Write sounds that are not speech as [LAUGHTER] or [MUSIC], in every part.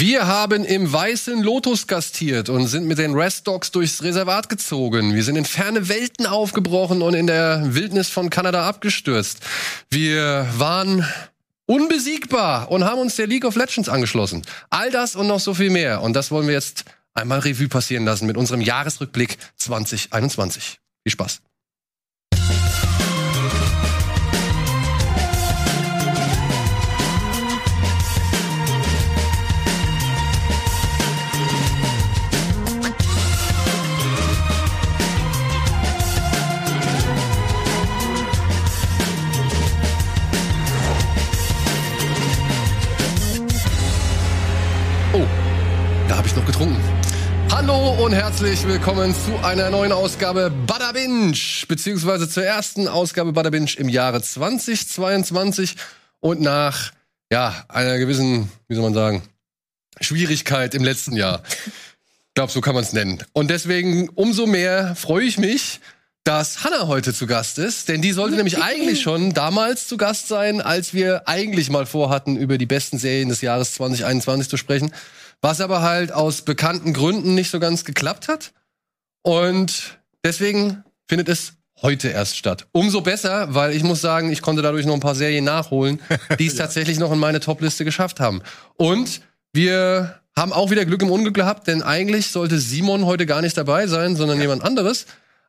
Wir haben im Weißen Lotus gastiert und sind mit den Rest Dogs durchs Reservat gezogen. Wir sind in ferne Welten aufgebrochen und in der Wildnis von Kanada abgestürzt. Wir waren unbesiegbar und haben uns der League of Legends angeschlossen. All das und noch so viel mehr. Und das wollen wir jetzt einmal Revue passieren lassen mit unserem Jahresrückblick 2021. Viel Spaß. Ich noch getrunken. Hallo und herzlich willkommen zu einer neuen Ausgabe Bada Binge, beziehungsweise zur ersten Ausgabe Bada Binge im Jahre 2022 und nach ja einer gewissen, wie soll man sagen, Schwierigkeit im letzten Jahr. Ich glaube, so kann man es nennen. Und deswegen umso mehr freue ich mich, dass Hannah heute zu Gast ist, denn die sollte nämlich eigentlich [LAUGHS] schon damals zu Gast sein, als wir eigentlich mal vorhatten, über die besten Serien des Jahres 2021 zu sprechen, was aber halt aus bekannten Gründen nicht so ganz geklappt hat. Und deswegen findet es heute erst statt. Umso besser, weil ich muss sagen, ich konnte dadurch noch ein paar Serien nachholen, [LAUGHS] die es tatsächlich noch in meine Topliste geschafft haben. Und wir haben auch wieder Glück im Unglück gehabt, denn eigentlich sollte Simon heute gar nicht dabei sein, sondern jemand anderes.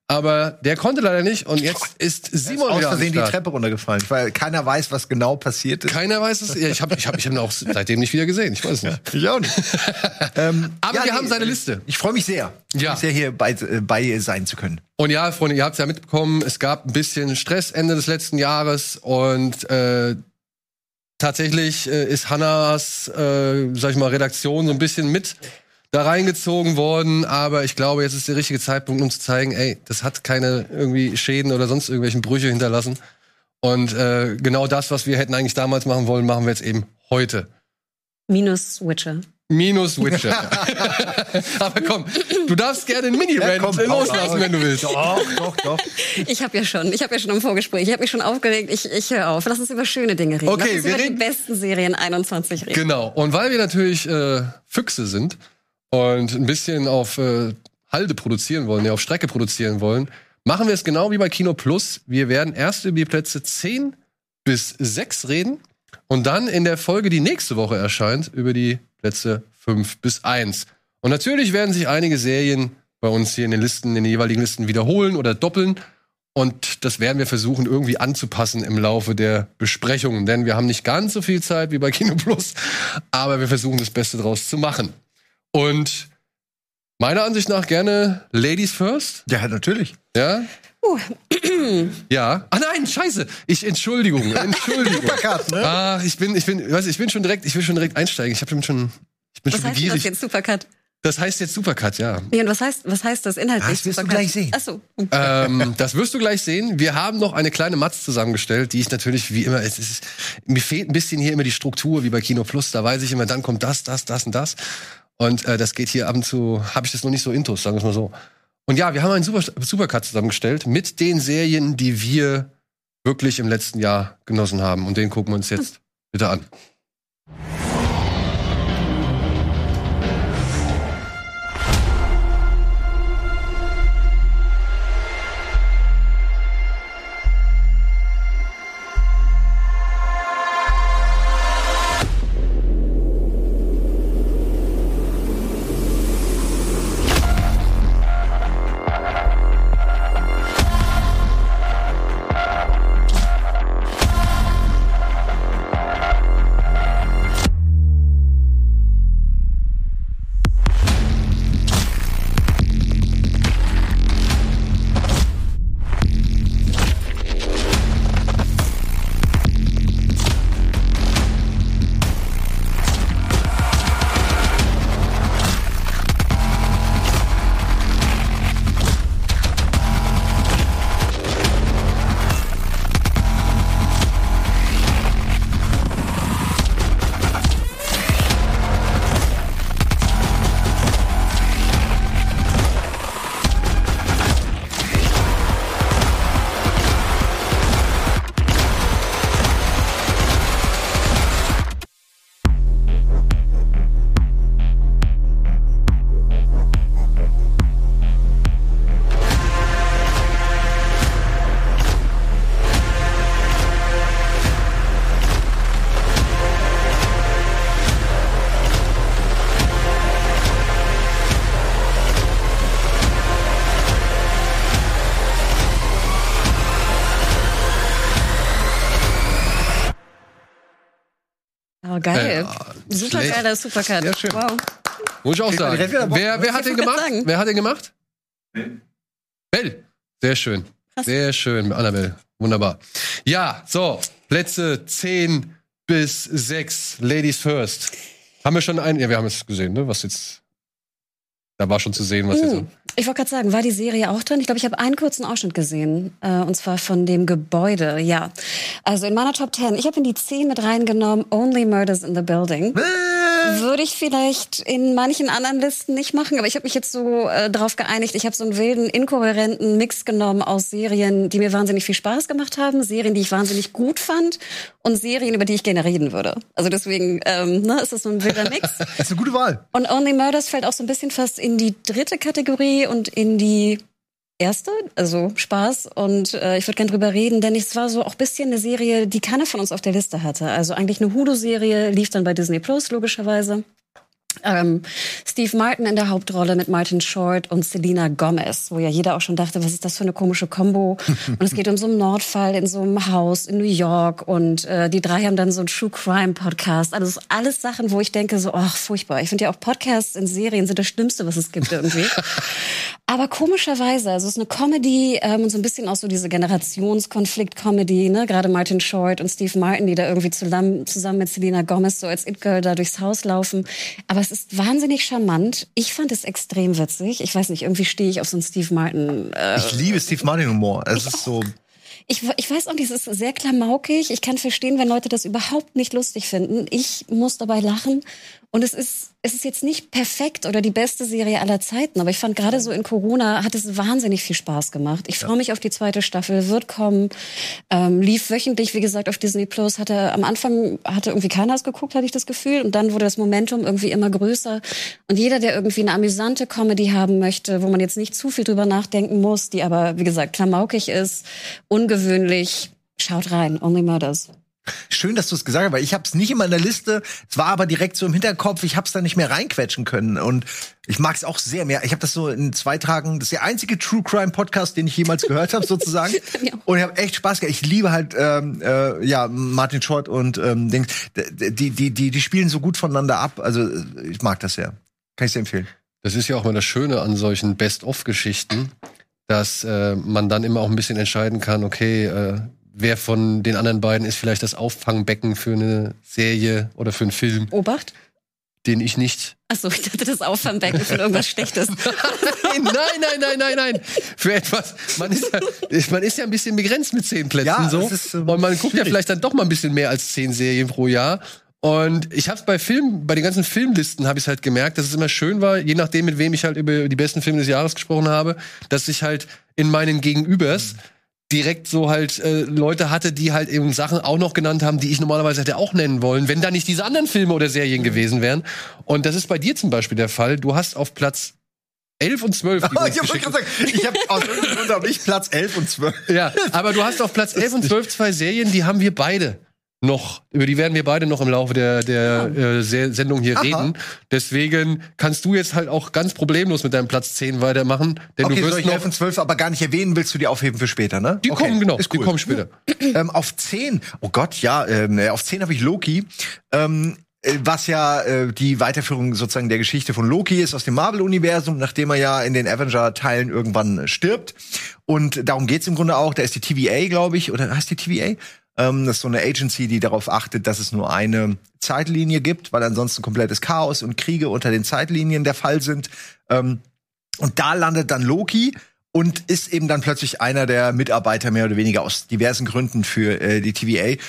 Aber der konnte leider nicht und jetzt ist Simon aus wieder am Versehen die. Treppe runtergefallen, weil keiner weiß, was genau passiert ist. Keiner weiß es. Ja, ich habe ich hab, ich hab ihn auch seitdem nicht wieder gesehen. Ich weiß es nicht. Ich auch nicht. [LAUGHS] ähm, Aber wir haben seine Liste. Ich freue mich sehr, Ja. ja. sehr hier bei, äh, bei sein zu können. Und ja, Freunde, ihr habt es ja mitbekommen, es gab ein bisschen Stress Ende des letzten Jahres und äh, tatsächlich äh, ist Hannas, äh, sag ich mal, Redaktion so ein bisschen mit da reingezogen worden, aber ich glaube, jetzt ist der richtige Zeitpunkt, um zu zeigen, ey, das hat keine irgendwie Schäden oder sonst irgendwelchen Brüche hinterlassen. Und äh, genau das, was wir hätten eigentlich damals machen wollen, machen wir jetzt eben heute. Minus Witcher. Minus Witcher. [LAUGHS] aber komm, du darfst gerne einen Mini-Rant komm, loslassen, wenn du willst. Doch, doch, doch. Ich habe ja schon, ich habe ja schon im Vorgespräch, ich habe mich schon aufgeregt. Ich, ich höre auf. Lass uns über schöne Dinge reden. Okay, Lass uns wir über reden- die besten Serien 21 reden. Genau. Und weil wir natürlich äh, Füchse sind und ein bisschen auf äh, Halde produzieren wollen, ja, auf Strecke produzieren wollen, machen wir es genau wie bei Kino Plus. Wir werden erst über die Plätze 10 bis 6 reden und dann in der Folge, die nächste Woche erscheint, über die Plätze 5 bis 1. Und natürlich werden sich einige Serien bei uns hier in den Listen, in den jeweiligen Listen wiederholen oder doppeln. Und das werden wir versuchen, irgendwie anzupassen im Laufe der Besprechungen. Denn wir haben nicht ganz so viel Zeit wie bei Kino Plus, aber wir versuchen das Beste draus zu machen. Und meiner Ansicht nach gerne Ladies first. Ja, natürlich. Ja? Uh. [CLEARS THROAT] ja. Ah nein, scheiße. Ich Entschuldigung, [LAUGHS] Entschuldigung. Supercut, ne? Ah, ich bin, ich bin, weiß, ich bin schon direkt, ich will schon direkt einsteigen. Ich habe schon, ich bin Was schon heißt denn das begierig. jetzt Supercut? Das heißt jetzt Supercut, ja. Ja, und was heißt, was heißt das inhaltlich? Das wirst du Supercut? gleich sehen. Ach so. ähm, das wirst du gleich sehen. Wir haben noch eine kleine Matz zusammengestellt, die ich natürlich wie immer, es ist, mir fehlt ein bisschen hier immer die Struktur wie bei Kino Plus. Da weiß ich immer, dann kommt das, das, das und das. Und äh, das geht hier ab und zu, habe ich das noch nicht so intus, sagen wir es mal so. Und ja, wir haben einen Super, Supercut zusammengestellt mit den Serien, die wir wirklich im letzten Jahr genossen haben. Und den gucken wir uns jetzt bitte an. Geil. Ja, super geiler Supercut. Ja, schön. Wow. Muss ich auch sagen. Wer, wer hat den gemacht? sagen. Wer hat den gemacht? Bell. Sehr schön. Krass. Sehr schön, Annabelle. Wunderbar. Ja, so, Plätze 10 bis 6. Ladies first. Haben wir schon einen? Ja, wir haben es gesehen, ne? Was jetzt. Da war schon zu sehen, was jetzt. Ich wollte gerade sagen, war die Serie auch drin? Ich glaube, ich habe einen kurzen Ausschnitt gesehen. Äh, und zwar von dem Gebäude, ja. Also in meiner Top 10, ich habe in die 10 mit reingenommen, Only Murders in the Building. Würde ich vielleicht in manchen anderen Listen nicht machen, aber ich habe mich jetzt so äh, drauf geeinigt. Ich habe so einen wilden, inkohärenten Mix genommen aus Serien, die mir wahnsinnig viel Spaß gemacht haben, Serien, die ich wahnsinnig gut fand und Serien, über die ich gerne reden würde. Also deswegen ähm, ne, ist das so ein wilder Mix. Das [LAUGHS] ist eine gute Wahl. Und Only Murders fällt auch so ein bisschen fast in die dritte Kategorie und in die erste, also Spaß. Und äh, ich würde gerne drüber reden, denn es war so auch ein bisschen eine Serie, die keiner von uns auf der Liste hatte. Also eigentlich eine Hulu-Serie, lief dann bei Disney Plus logischerweise. Ähm, Steve Martin in der Hauptrolle mit Martin Short und Selena Gomez, wo ja jeder auch schon dachte, was ist das für eine komische Combo? [LAUGHS] Und es geht um so einen Nordfall in so einem Haus in New York und äh, die drei haben dann so einen True Crime Podcast. Also alles Sachen, wo ich denke so, ach furchtbar. Ich finde ja auch Podcasts in Serien sind das Schlimmste, was es gibt irgendwie. [LAUGHS] Aber komischerweise, also es ist eine Comedy ähm, und so ein bisschen auch so diese Generationskonflikt-Comedy, ne? Gerade Martin Short und Steve Martin, die da irgendwie zusammen, zusammen mit Selena Gomez so als It-Girl da durchs Haus laufen. Aber es ist wahnsinnig charmant. Ich fand es extrem witzig. Ich weiß nicht, irgendwie stehe ich auf so einen Steve Martin. Äh, Ich liebe Steve Martin Humor. Es ist so. ich, ich weiß auch nicht, es ist sehr klamaukig. Ich kann verstehen, wenn Leute das überhaupt nicht lustig finden. Ich muss dabei lachen. Und es ist, es ist jetzt nicht perfekt oder die beste Serie aller Zeiten, aber ich fand gerade so in Corona hat es wahnsinnig viel Spaß gemacht. Ich freue mich auf die zweite Staffel, wird kommen, ähm, lief wöchentlich, wie gesagt, auf Disney Plus. Hatte am Anfang hatte irgendwie keiner es geguckt, hatte ich das Gefühl, und dann wurde das Momentum irgendwie immer größer. Und jeder, der irgendwie eine amüsante Comedy haben möchte, wo man jetzt nicht zu viel drüber nachdenken muss, die aber wie gesagt klamaukig ist, ungewöhnlich, schaut rein. Only Murders. Schön, dass du es gesagt hast, weil ich habe es nicht in meiner Liste. Es war aber direkt so im Hinterkopf. Ich habe es da nicht mehr reinquetschen können und ich mag es auch sehr mehr. Ich habe das so in zwei Tagen. Das ist der einzige True Crime Podcast, den ich jemals gehört habe, sozusagen. [LAUGHS] Ja. Und ich habe echt Spaß gehabt. Ich liebe halt ähm, äh, ja Martin Short und ähm, Dings. Die die die die spielen so gut voneinander ab. Also ich mag das sehr. Kann ich sehr empfehlen. Das ist ja auch mal das Schöne an solchen Best-of-Geschichten, dass äh, man dann immer auch ein bisschen entscheiden kann, okay, äh, wer von den anderen beiden ist vielleicht das Auffangbecken für eine Serie oder für einen Film, Obacht. den ich nicht. Achso, ich dachte, das Auffangbecken für irgendwas Schlechtes. [LAUGHS] Nein, nein, nein, nein, nein, nein. Für etwas. Man ist ja, man ist ja ein bisschen begrenzt mit zehn Plätzen Ja, so. das ist, ähm, und man guckt ja schwierig. vielleicht dann doch mal ein bisschen mehr als zehn Serien pro Jahr. Und ich habe es bei Film, bei den ganzen Filmlisten habe ich halt gemerkt, dass es immer schön war, je nachdem mit wem ich halt über die besten Filme des Jahres gesprochen habe, dass ich halt in meinen Gegenübers direkt so halt äh, Leute hatte, die halt eben Sachen auch noch genannt haben, die ich normalerweise hätte auch nennen wollen, wenn da nicht diese anderen Filme oder Serien gewesen wären. Und das ist bei dir zum Beispiel der Fall. Du hast auf Platz 11 und 12 die du uns [LAUGHS] ich habe gerade sagen, ich habe aus irgendeinem Grund habe ich Platz 11 und 12. ja, aber du hast auf Platz 11 und 12 zwei Serien, die haben wir beide noch, über die werden wir beide noch im Laufe der, der äh, Se- Sendung hier Aha. reden. Deswegen kannst du jetzt halt auch ganz problemlos mit deinem Platz 10 weitermachen, denn Okay, du soll wirst ich noch. 11 und 12 aber gar nicht erwähnen, willst du die aufheben für später, ne? Die Okay, kommen, genau, Ist die cool. kommen später. [CLEARS THROAT] ähm, auf 10, oh Gott, ja, ähm, äh, auf 10 habe ich Loki. Ähm, äh, was ja äh, die Weiterführung sozusagen der Geschichte von Loki ist aus dem Marvel-Universum, nachdem er ja in den Avenger-Teilen irgendwann äh, stirbt. Und darum geht's im Grunde auch. Da ist die TVA, glaube ich, oder heißt die TVA? Ähm, das ist so eine Agency, die darauf achtet, dass es nur eine Zeitlinie gibt, weil ansonsten komplettes Chaos und Kriege unter den Zeitlinien der Fall sind. Ähm, und da landet dann Loki und ist eben dann plötzlich einer der Mitarbeiter mehr oder weniger aus diversen Gründen für äh, die TVA.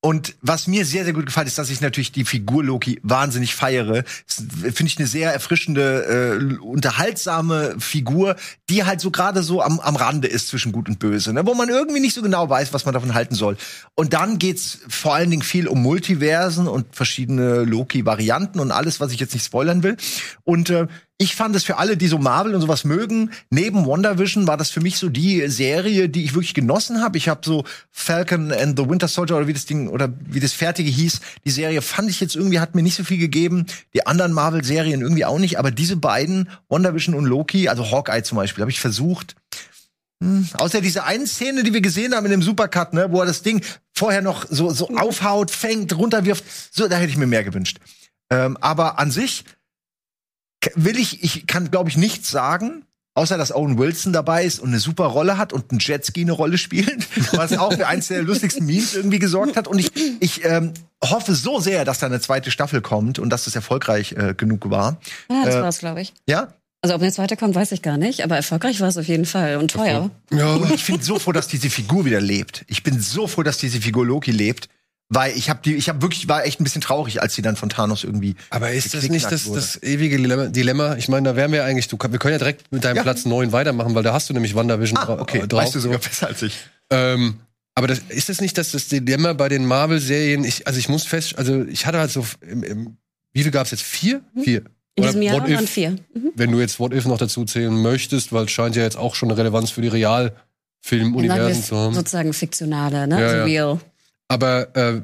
Und was mir sehr, sehr gut gefällt, ist, dass ich natürlich die Figur Loki wahnsinnig feiere. Finde ich eine sehr erfrischende, äh, unterhaltsame Figur, die halt so gerade so am, am Rande ist zwischen Gut und Böse, ne? wo man irgendwie nicht so genau weiß, was man davon halten soll. Und dann geht's vor allen Dingen viel um Multiversen und verschiedene Loki-Varianten und alles, was ich jetzt nicht spoilern will. Und äh, ich fand es für alle, die so Marvel und sowas mögen, neben WandaVision war das für mich so die Serie, die ich wirklich genossen habe. Ich habe so Falcon and the Winter Soldier oder wie das Ding oder wie das fertige hieß, die Serie fand ich jetzt irgendwie hat mir nicht so viel gegeben. Die anderen Marvel Serien irgendwie auch nicht, aber diese beiden WandaVision und Loki, also Hawkeye zum Beispiel, habe ich versucht Hm, außer diese eine Szene, die wir gesehen haben in dem Supercut, ne, wo er das Ding vorher noch so, so aufhaut, fängt, runterwirft. So, da hätte ich mir mehr gewünscht. Ähm, aber an sich will ich, ich kann, glaube ich, nichts sagen, außer dass Owen Wilson dabei ist und eine super Rolle hat und ein Jetski eine Rolle spielt, [LAUGHS] was auch für eins der lustigsten Memes irgendwie gesorgt hat. Und ich, ich ähm, hoffe so sehr, dass da eine zweite Staffel kommt und dass das erfolgreich äh, genug war. Ja, das Äh, war's, glaube ich. Ja? Also ob eine zweite kommt, weiß ich gar nicht, aber erfolgreich war es auf jeden Fall und teuer. Ja, Und ich bin so froh, dass diese Figur wieder lebt. Ich bin so froh, dass diese Figur Loki lebt, weil ich habe die, ich habe wirklich war echt ein bisschen traurig, als sie dann von Thanos irgendwie. aber ist das nicht das, wurde. das ewige Dilemma? Dilemma? Ich meine, da wären wir eigentlich, du, wir können ja direkt mit deinem Ja. Platz 9 weitermachen, weil da hast du nämlich WandaVision Ah, okay, drauf. weißt du sogar besser als ich. Ähm, aber das, ist das nicht das, das Dilemma bei den Marvel-Serien? Ich, also ich muss fest, also ich hatte halt so, im, im, wie viel gab's jetzt? Vier? Vier. In diesem Jahr What waren If, vier. Mhm. wenn du jetzt What If noch dazu zählen möchtest, weil es scheint ja jetzt auch schon eine Relevanz für die Realfilmuniversen zu haben. sozusagen fiktionale, ne? Ja, also ja. real. Aber äh,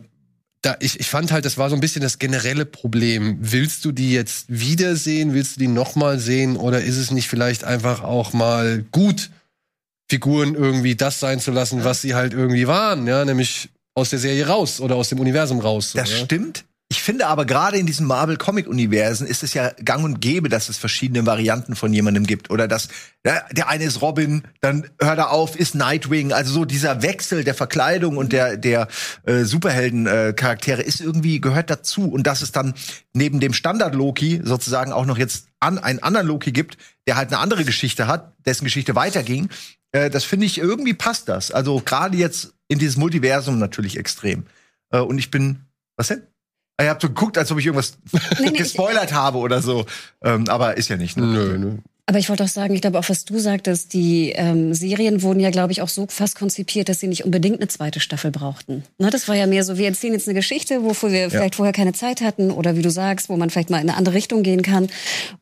da, ich, ich fand halt, das war so ein bisschen das generelle Problem. Willst du die jetzt wiedersehen? Willst du die nochmal sehen? Oder ist es nicht vielleicht einfach auch mal gut, Figuren irgendwie das sein zu lassen, was sie halt irgendwie waren? Ja, nämlich aus der Serie raus oder aus dem Universum raus. so, Das ja? stimmt. Ich finde aber gerade in diesen Marvel-Comic-Universen ist es ja gang und gäbe, dass es verschiedene Varianten von jemandem gibt. Oder dass ja, der eine ist Robin, dann hört er auf, ist Nightwing. Also so dieser Wechsel der Verkleidung und der, der äh, Superhelden-Charaktere ist irgendwie, gehört dazu. Und dass es dann neben dem Standard-Loki sozusagen auch noch jetzt an, einen anderen Loki gibt, der halt eine andere Geschichte hat, dessen Geschichte weiterging. Äh, das finde ich, irgendwie passt das. Also gerade jetzt in dieses Multiversum natürlich extrem. Äh, und ich bin, was denn? Ah, Ihr habt so geguckt, als ob ich irgendwas Nee, nee, [LAUGHS] gespoilert habe oder so. Ähm, aber ist ja nicht. Ne? Nö, nö. Aber ich wollte auch sagen, ich glaube auch, was du sagtest, die ähm, Serien wurden ja, glaube ich, auch so fast konzipiert, dass sie nicht unbedingt eine zweite Staffel brauchten. Ne, das war ja mehr so, wir erzählen jetzt eine Geschichte, wofür wir vielleicht vorher keine Zeit hatten oder wie du sagst, wo man vielleicht mal in eine andere Richtung gehen kann.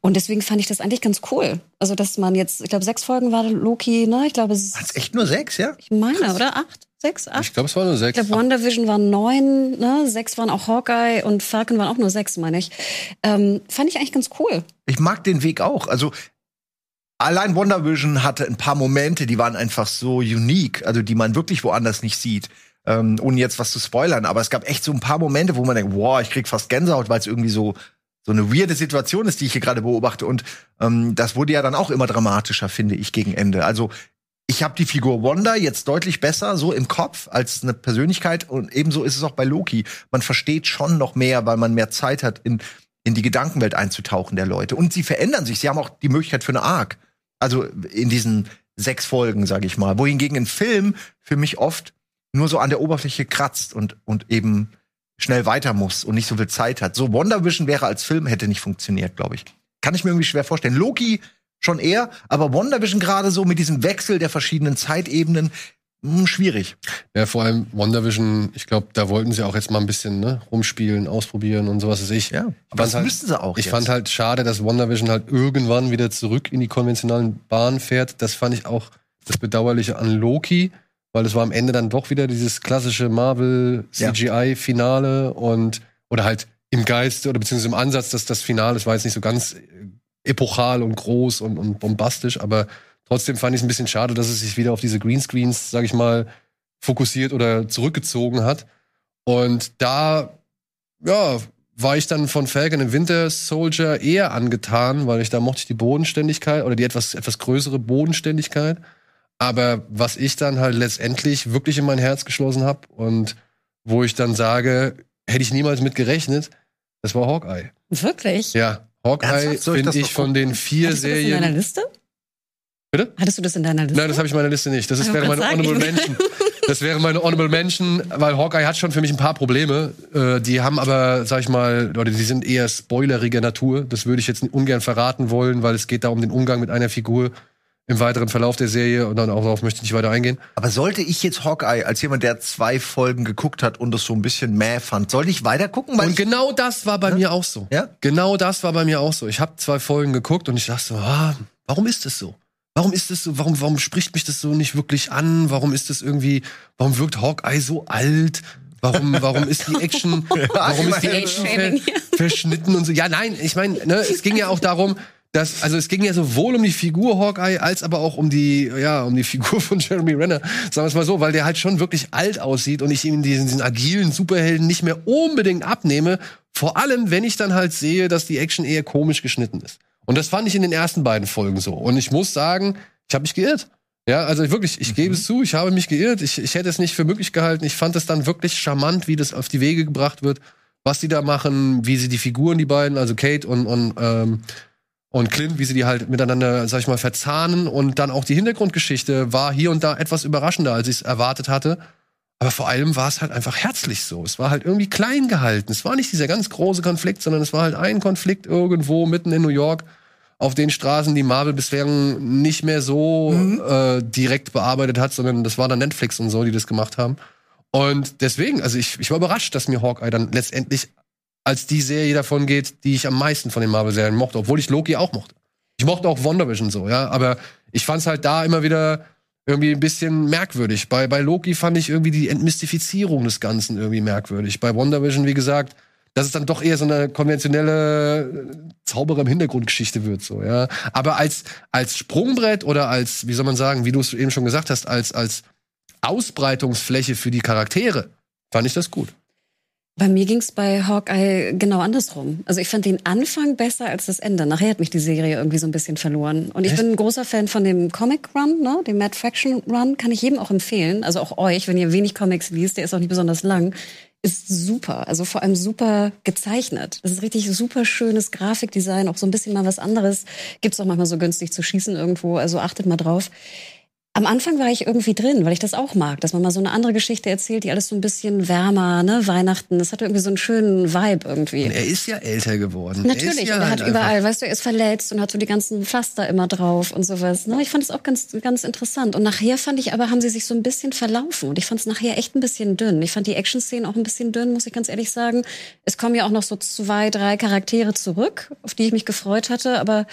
Und deswegen fand ich das eigentlich ganz cool. Also, dass man jetzt, ich glaube, sechs Folgen war Loki, ne? Ich glaube, es Hat's echt nur sechs, ja? ich meine, oder? Acht? Sechs? Acht? Ich glaube, es war nur Ich sechs. glaube, WandaVision waren neun, ne? sechs waren auch Hawkeye und Falcon waren auch nur sechs, meine ich. Ähm, fand ich eigentlich ganz cool. Ich mag den Weg auch. Also allein WandaVision hatte ein paar Momente, die waren einfach so unique, also die man wirklich woanders nicht sieht. Ähm, ohne jetzt was zu spoilern, aber es gab echt so ein paar Momente, wo man denkt, wow, ich krieg fast Gänsehaut, weil es irgendwie so so eine weirde Situation ist, die ich hier gerade beobachte. Und ähm, das wurde ja dann auch immer dramatischer, finde ich, gegen Ende. Also ich habe die Figur Wanda jetzt deutlich besser so im Kopf als eine Persönlichkeit und ebenso ist es auch bei Loki. Man versteht schon noch mehr, weil man mehr Zeit hat, in, in die Gedankenwelt einzutauchen der Leute. Und sie verändern sich. Sie haben auch die Möglichkeit für eine Arc. Also in diesen sechs Folgen, sage ich mal. Wohingegen ein Film für mich oft nur so an der Oberfläche kratzt und, und eben schnell weiter muss und nicht so viel Zeit hat. So WandaVision wäre als Film hätte nicht funktioniert, glaube ich. Kann ich mir irgendwie schwer vorstellen. Loki schon eher, aber WandaVision gerade so mit diesem Wechsel der verschiedenen Zeitebenen mh, schwierig. Ja, vor allem WandaVision, ich glaube, da wollten sie auch jetzt mal ein bisschen ne, rumspielen, ausprobieren und sowas. weiß Ich, Ja, ich aber das halt, müssen sie auch Ich jetzt. fand halt schade, dass WandaVision halt irgendwann wieder zurück in die konventionalen Bahnen fährt. Das fand ich auch das Bedauerliche an Loki, weil es war am Ende dann doch wieder dieses klassische Marvel Ja. CGI-Finale und oder halt im Geiste oder beziehungsweise im Ansatz, dass das Finale, es war jetzt nicht so ganz äh, epochal und groß und, und bombastisch, aber trotzdem fand ich es ein bisschen schade, dass es sich wieder auf diese Greenscreens, sag ich mal, fokussiert oder zurückgezogen hat. Und da, ja, war ich dann von Falcon and Winter Soldier eher angetan, weil ich da mochte ich die Bodenständigkeit oder die etwas, etwas größere Bodenständigkeit. Aber was ich dann halt letztendlich wirklich in mein Herz geschlossen habe und wo ich dann sage, hätte ich niemals mit gerechnet, das war Hawkeye. Wirklich? Ja, Hawkeye ich finde ich noch von den vier das in deiner Serien. Liste? Bitte? Hattest du das in deiner Liste? Nein, das habe ich in meiner Liste nicht. Das ist, wäre meine Honorable. [LAUGHS] Mention. Das wäre meine Honorable Mention, weil Hawkeye hat schon für mich ein paar Probleme. Äh, die haben aber, sag ich mal, oder die sind eher spoileriger Natur. Das würde ich jetzt ungern verraten wollen, weil es geht da um den Umgang mit einer Figur im weiteren Verlauf der Serie und dann auch darauf möchte ich nicht weiter eingehen. Aber sollte ich jetzt Hawkeye als jemand, der zwei Folgen geguckt hat und das so ein bisschen mäh fand, sollte ich weiter gucken? Und genau das war bei mir auch so. Ja? Genau das war bei mir auch so. Ich habe zwei Folgen geguckt und ich dachte so, ah, warum ist das so? Warum ist das so? Warum, warum spricht mich das so nicht wirklich an? Warum ist das irgendwie, warum wirkt Hawkeye so alt? Warum, warum ist die Action, [LAUGHS] warum ist die. Action ver verschnitten und so? Ja, nein, ich meine, ne, es ging ja auch darum, dass, also es ging ja sowohl um die Figur Hawkeye als aber auch um die, ja, um die Figur von Jeremy Renner, sagen wir es mal so, weil der halt schon wirklich alt aussieht und ich ihm diesen, diesen agilen Superhelden nicht mehr unbedingt abnehme. Vor allem, wenn ich dann halt sehe, dass die Action eher komisch geschnitten ist. Und das fand ich in den ersten beiden Folgen so. Und ich muss sagen, ich habe mich geirrt. Ja, also wirklich, ich mhm. gebe es zu, ich habe mich geirrt. Ich, ich hätte es nicht für möglich gehalten. Ich fand es dann wirklich charmant, wie das auf die Wege gebracht wird, was die da machen, wie sie die Figuren, die beiden, also Kate und, und ähm, und Clint, wie sie die halt miteinander, sag ich mal, verzahnen. Und dann auch die Hintergrundgeschichte war hier und da etwas überraschender, als ich es erwartet hatte. Aber vor allem war es halt einfach herzlich so. Es war halt irgendwie klein gehalten. Es war nicht dieser ganz große Konflikt, sondern es war halt ein Konflikt irgendwo mitten in New York auf den Straßen, die Marvel bislang nicht mehr so mhm. äh, direkt bearbeitet hat, sondern das war dann Netflix und so, die das gemacht haben. Und deswegen, also ich, ich war überrascht, dass mir Hawkeye dann letztendlich als die Serie davon geht, die ich am meisten von den Marvel-Serien mochte, obwohl ich Loki auch mochte. Ich mochte auch WandaVision so, ja, aber ich fand's halt da immer wieder irgendwie ein bisschen merkwürdig. Bei, bei Loki fand ich irgendwie die Entmystifizierung des Ganzen irgendwie merkwürdig. Bei WandaVision, wie gesagt, dass es dann doch eher so eine konventionelle Zauberer im Hintergrundgeschichte wird, so, ja. Aber als, als Sprungbrett oder als, wie soll man sagen, wie du es eben schon gesagt hast, als, als Ausbreitungsfläche für die Charaktere, fand ich das gut. Bei mir ging es bei Hawkeye genau andersrum. Also ich fand den Anfang besser als das Ende. Nachher hat mich die Serie irgendwie so ein bisschen verloren. Und ich Echt? bin ein großer Fan von dem Comic Run, ne? dem Mad Fraction Run. Kann ich jedem auch empfehlen. Also auch euch, wenn ihr wenig Comics liest, der ist auch nicht besonders lang. Ist super. Also vor allem super gezeichnet. Das ist richtig super schönes Grafikdesign. Auch so ein bisschen mal was anderes. Gibt's auch manchmal so günstig zu schießen irgendwo. Also achtet mal drauf. Am Anfang war ich irgendwie drin, weil ich das auch mag, dass man mal so eine andere Geschichte erzählt, die alles so ein bisschen wärmer, ne, Weihnachten. Das hatte irgendwie so einen schönen Vibe irgendwie. Und er ist ja älter geworden. Natürlich, er, ja er hat halt überall, weißt du, er ist verletzt und hat so die ganzen Pflaster immer drauf und sowas. Ne? Ich fand es auch ganz, ganz interessant. Und nachher fand ich aber, haben sie sich so ein bisschen verlaufen. Und ich fand es nachher echt ein bisschen dünn. Ich fand die Action-Szenen auch ein bisschen dünn, muss ich ganz ehrlich sagen. Es kommen ja auch noch so zwei, drei Charaktere zurück, auf die ich mich gefreut hatte. Aber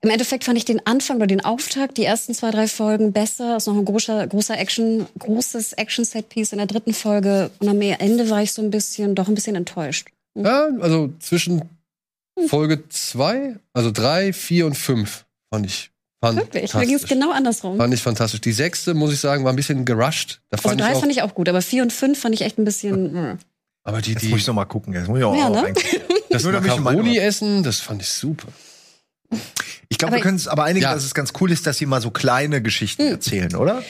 im Endeffekt fand ich den Anfang oder den Auftakt, die ersten zwei, drei Folgen besser besser. Ist noch ein großer, großer Action, großes Action-Set-Piece in der dritten Folge. Und am Ende war ich so ein bisschen, doch ein bisschen enttäuscht. Mhm. Ja, also zwischen Folge zwei, also drei, vier und fünf fand ich Wirklich, da ging es genau andersrum. Fand ich fantastisch. Die sechste, muss ich sagen, war ein bisschen gerusht. Da also drei ich fand ich auch gut, aber vier und fünf fand ich echt ein bisschen. Hm. Aber die, die. Jetzt muss ich noch mal gucken. Jetzt muss ich auch, ja, ne? [LAUGHS] [LAUGHS] Das Macaroni essen, das fand ich super. Ich glaube, wir können es aber einigen, ja. dass es ganz cool ist, dass sie mal so kleine Geschichten hm. erzählen, oder?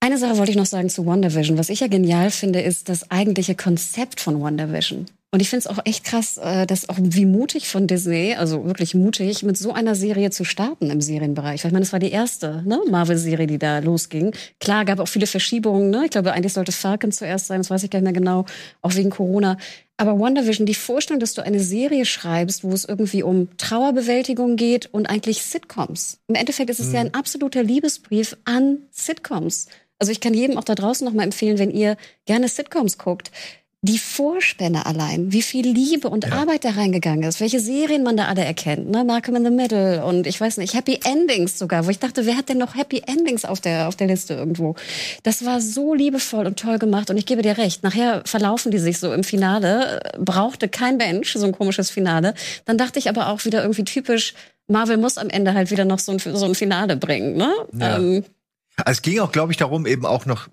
Eine Sache wollte ich noch sagen zu WandaVision. Was ich ja genial finde, ist das eigentliche Konzept von WandaVision. Und ich finde es auch echt krass, äh, dass auch wie mutig von Disney, also wirklich mutig, mit so einer Serie zu starten im Serienbereich. Weil ich meine, das war die erste ne, Marvel-Serie, die da losging. Klar, gab auch viele Verschiebungen. Ne? Ich glaube, eigentlich sollte Falcon zuerst sein, das weiß ich gar nicht mehr genau, auch wegen Corona. Aber WandaVision, die Vorstellung, dass du eine Serie schreibst, wo es irgendwie um Trauerbewältigung geht und eigentlich Sitcoms. Im Endeffekt ist es mhm. ja ein absoluter Liebesbrief an Sitcoms. Also ich kann jedem auch da draußen noch mal empfehlen, wenn ihr gerne Sitcoms guckt, die Vorspänne allein, wie viel Liebe und ja. Arbeit da reingegangen ist, welche Serien man da alle erkennt, ne? Malcolm in the Middle und ich weiß nicht, Happy Endings sogar, wo ich dachte, wer hat denn noch Happy Endings auf der, auf der Liste irgendwo? Das war so liebevoll und toll gemacht und ich gebe dir recht, nachher verlaufen die sich so im Finale, brauchte kein Bench, so ein komisches Finale. Dann dachte ich aber auch wieder irgendwie typisch, Marvel muss am Ende halt wieder noch so ein, so ein Finale bringen, ne? Ja. Ähm, es ging auch, glaube ich, darum, eben auch noch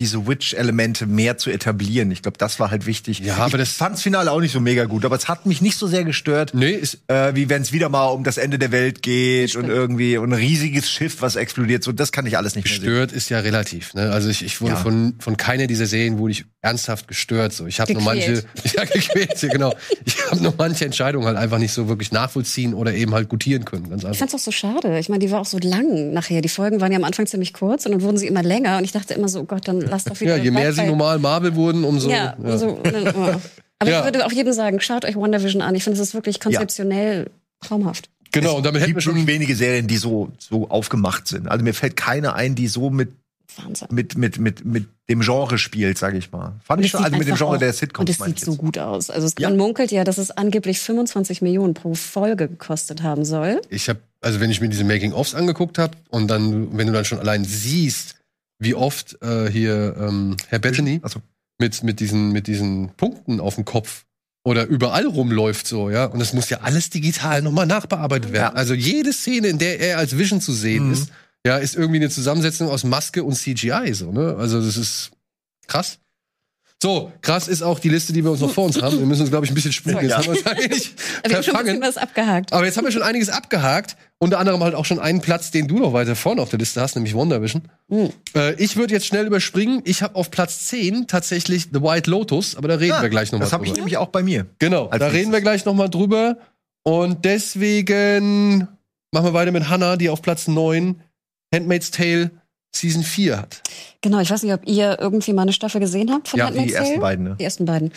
diese Witch-Elemente mehr zu etablieren. Ich glaube, das war halt wichtig. Ja, aber ich das fand's Finale auch nicht so mega gut, aber es hat mich nicht so sehr gestört, nee, ist, äh, wie wenn es wieder mal um das Ende der Welt geht und irgendwie und ein riesiges Schiff, was explodiert. So, das kann ich alles nicht mehr Gestört ist ja relativ. Ne? Also ich, ich wurde ja. von von keiner dieser Serien wurde ich ernsthaft gestört. So, ich habe nur manche, [LAUGHS] ja gequält, genau. Ich habe nur manche Entscheidungen halt einfach nicht so wirklich nachvollziehen oder eben halt gutieren können. Ganz einfach. Ich fand's auch so schade. Ich meine, die war auch so lang nachher. Die Folgen waren ja am Anfang ziemlich kurz und dann wurden sie immer länger und ich dachte immer so, oh Gott, dann lass doch wieder. Ja, je mehr sie normal Marvel wurden, umso. Ja, ja. umso aber [LAUGHS] ja. ich würde auch jedem sagen, schaut euch WandaVision an. Ich finde, es ist wirklich konzeptionell traumhaft. Genau, und damit hätten wir schon wenige Serien, die so so aufgemacht sind. Also mir fällt keine ein, die so mit Wahnsinn. mit mit mit mit dem Genre spielt, sage ich mal. Fand ich schon, also mit dem Genre auch, der Sitcoms. Und es sieht so gut aus. Also es, ja. man munkelt ja, dass es angeblich 25 Millionen pro Folge gekostet haben soll. Ich habe also wenn ich mir diese Making-ofs angeguckt habe und dann wenn du dann schon allein siehst, wie oft äh, hier ähm, Herr Bettany so. mit, mit, diesen, mit diesen Punkten auf dem Kopf oder überall rumläuft so, ja. Und es muss ja alles digital nochmal nachbearbeitet werden. Ja. Also jede Szene, in der er als Vision zu sehen Mhm. ist, ja, ist irgendwie eine Zusammensetzung aus Maske und CGI, so, ne? Also das ist krass. So, krass ist auch die Liste, die wir uns noch vor uns haben. Wir müssen uns, glaube ich, ein bisschen sputen. [LAUGHS] Jetzt Ja. haben wir uns eigentlich Wir haben schon ein bisschen was abgehakt. Aber jetzt haben wir schon einiges abgehakt. Unter anderem halt auch schon einen Platz, den du noch weiter vorne auf der Liste hast, nämlich Wonder Vision. Mhm. Äh, ich würde jetzt schnell überspringen. Ich habe auf Platz 10 tatsächlich The White Lotus, aber da reden Ah, wir gleich nochmal Das habe ich drüber. nämlich auch bei mir. Genau, da reden nächstes. wir gleich nochmal drüber. Und deswegen machen wir weiter mit Hannah, die auf Platz 9 Handmaid's Tale Season 4 hat. Genau, ich weiß nicht, ob ihr irgendwie mal eine Staffel gesehen habt von Ja, Die ersten Tale? beiden, ne? Die ersten beiden.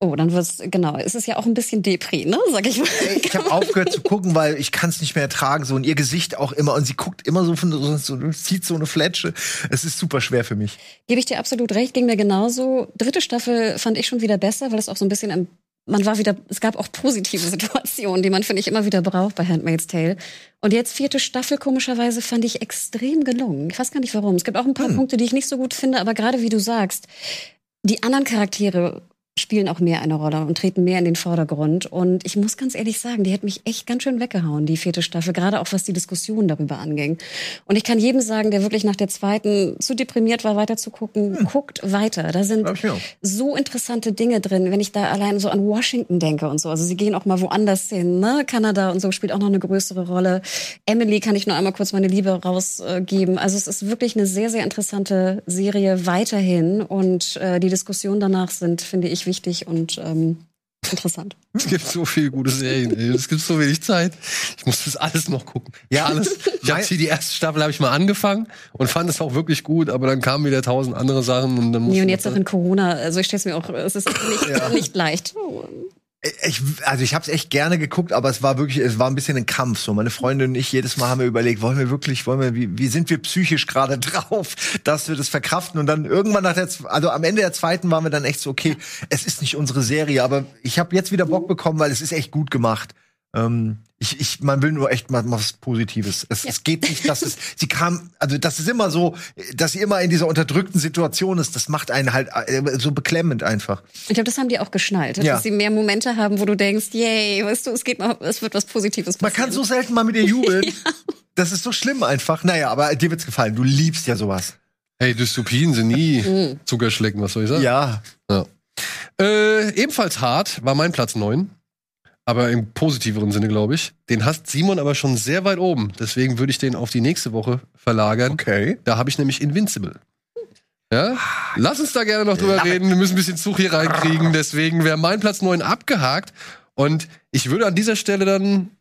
Oh, dann wird's, genau. Es ist ja auch ein bisschen Depri, ne? Sag ich mal. Ich habe aufgehört zu gucken, weil ich kann es nicht mehr ertragen. So und ihr Gesicht auch immer und sie guckt immer so von so, so zieht so eine Fletsche. Es ist super schwer für mich. Gebe ich dir absolut recht, ging mir genauso. Dritte Staffel fand ich schon wieder besser, weil es auch so ein bisschen im, man war wieder, es gab auch positive [LAUGHS] Situationen, die man, finde ich, immer wieder braucht bei Handmaid's Tale. Und jetzt vierte Staffel, komischerweise, fand ich extrem gelungen. Ich weiß gar nicht warum. Es gibt auch ein paar Hm. Punkte, die ich nicht so gut finde, aber gerade wie du sagst, die anderen Charaktere spielen auch mehr eine Rolle und treten mehr in den Vordergrund. Und ich muss ganz ehrlich sagen, die hat mich echt ganz schön weggehauen, die vierte Staffel, gerade auch was die Diskussion darüber anging. Und ich kann jedem sagen, der wirklich nach der zweiten zu deprimiert war, weiter zu gucken, guckt weiter. Da sind so interessante Dinge drin, wenn ich da allein so an Washington denke und so. Also sie gehen auch mal woanders hin, ne? Kanada und so spielt auch noch eine größere Rolle. Emily kann ich nur einmal kurz meine Liebe rausgeben. Also es ist wirklich eine sehr, sehr interessante Serie weiterhin und äh, die Diskussionen danach sind, finde ich, wichtig und ähm, interessant. [LAUGHS] Es gibt so viele gute Serien. ey. Es gibt so wenig Zeit. Ich muss das alles noch gucken. Ja. alles. [LAUGHS] Ich hab hier die erste Staffel habe ich mal angefangen und fand es auch wirklich gut, aber dann kamen wieder tausend andere Sachen und dann musste Nee, und jetzt auch in Corona, also ich stelle es mir auch, es ist [LAUGHS] nicht, nicht leicht. Ich, also ich habe es echt gerne geguckt, aber es war wirklich, es war ein bisschen ein Kampf. So meine Freundin und ich jedes Mal haben wir überlegt, wollen wir wirklich, wollen wir, wie, wie sind wir psychisch gerade [LAUGHS] drauf, dass wir das verkraften und dann irgendwann nach der, also am Ende der zweiten waren wir dann echt so, okay, es ist nicht unsere Serie, aber ich habe jetzt wieder Bock bekommen, weil es ist echt gut gemacht. Ähm, ich, ich, man will nur echt mal, mal was Positives. Es, es geht nicht, dass es, sie kam, also das ist immer so, dass sie immer in dieser unterdrückten Situation ist. Das macht einen halt äh, so beklemmend einfach. Ich glaube, das haben die auch geschnallt, Ja. dass sie mehr Momente haben, wo du denkst, yay, weißt du, es geht noch, es wird was Positives Man passieren. kann so selten mal mit ihr jubeln. [LAUGHS] Das ist so schlimm einfach. Naja, aber dir wird's gefallen. Du liebst ja sowas. Hey, Dystopien sind nie [LAUGHS] Zuckerschlecken, was soll ich sagen? Ja. Äh, ebenfalls hart war mein Platz 9. Aber im positiveren Sinne, glaube ich. Den hast Simon aber schon sehr weit oben. Deswegen würde ich den auf die nächste Woche verlagern. Okay. Da habe ich nämlich Invincible. Ja? Lass uns da gerne noch drüber Love it. reden. Wir müssen ein bisschen Zug hier reinkriegen. Deswegen wäre mein Platz 9 abgehakt. Und ich würde an dieser Stelle dann,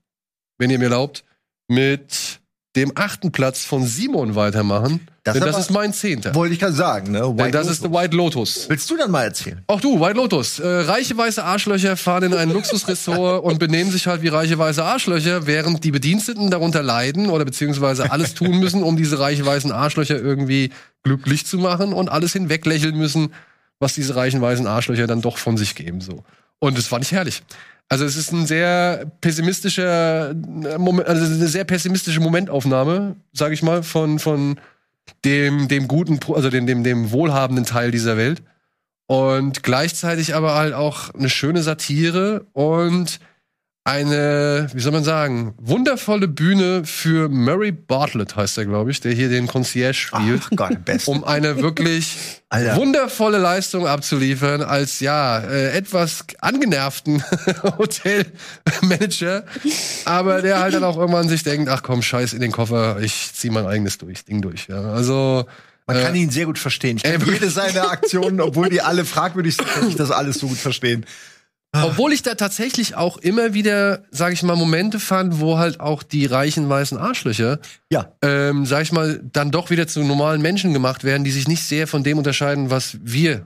wenn ihr mir erlaubt, mit dem achten Platz von Simon weitermachen. Das denn das ist mein zehnter. Wollte ich gerade sagen, ne? Denn White das ist The Lotus. White Lotus. Willst du dann mal erzählen? Auch du, White Lotus. Äh, reiche weiße Arschlöcher fahren in ein Luxusressort [LAUGHS] und benehmen sich halt wie reiche weiße Arschlöcher, während die Bediensteten darunter leiden oder beziehungsweise alles tun müssen, um diese reiche weißen Arschlöcher irgendwie glücklich zu machen und alles hinweglächeln müssen, was diese reichen weißen Arschlöcher dann doch von sich geben. So. Und das fand ich herrlich. Also es ist ein sehr pessimistischer äh, Moment, also eine sehr pessimistische Momentaufnahme, sage ich mal, von von dem dem guten, also dem dem dem wohlhabenden Teil dieser Welt. Und gleichzeitig aber halt auch eine schöne Satire und eine, wie soll man sagen, wundervolle Bühne für Murray Bartlett heißt er, glaube ich, der hier den Concierge spielt, Ach Gott, um eine wirklich [LAUGHS] wundervolle Leistung abzuliefern als ja äh, etwas angenervten [LAUGHS] Hotelmanager, aber der halt dann auch irgendwann sich denkt, ach komm, scheiß in den Koffer, ich zieh mein eigenes durch, Ding durch. Ja. Also Man äh, kann ihn sehr gut verstehen. Ich wirklich. jede seiner Aktionen, obwohl die alle fragwürdig sind, kann ich das alles so gut verstehen. Obwohl ich da tatsächlich auch immer wieder, sage ich mal, Momente fand, wo halt auch die reichen weißen Arschlöcher, Ja. ähm, sag ich mal, dann doch wieder zu normalen Menschen gemacht werden, die sich nicht sehr von dem unterscheiden, was wir,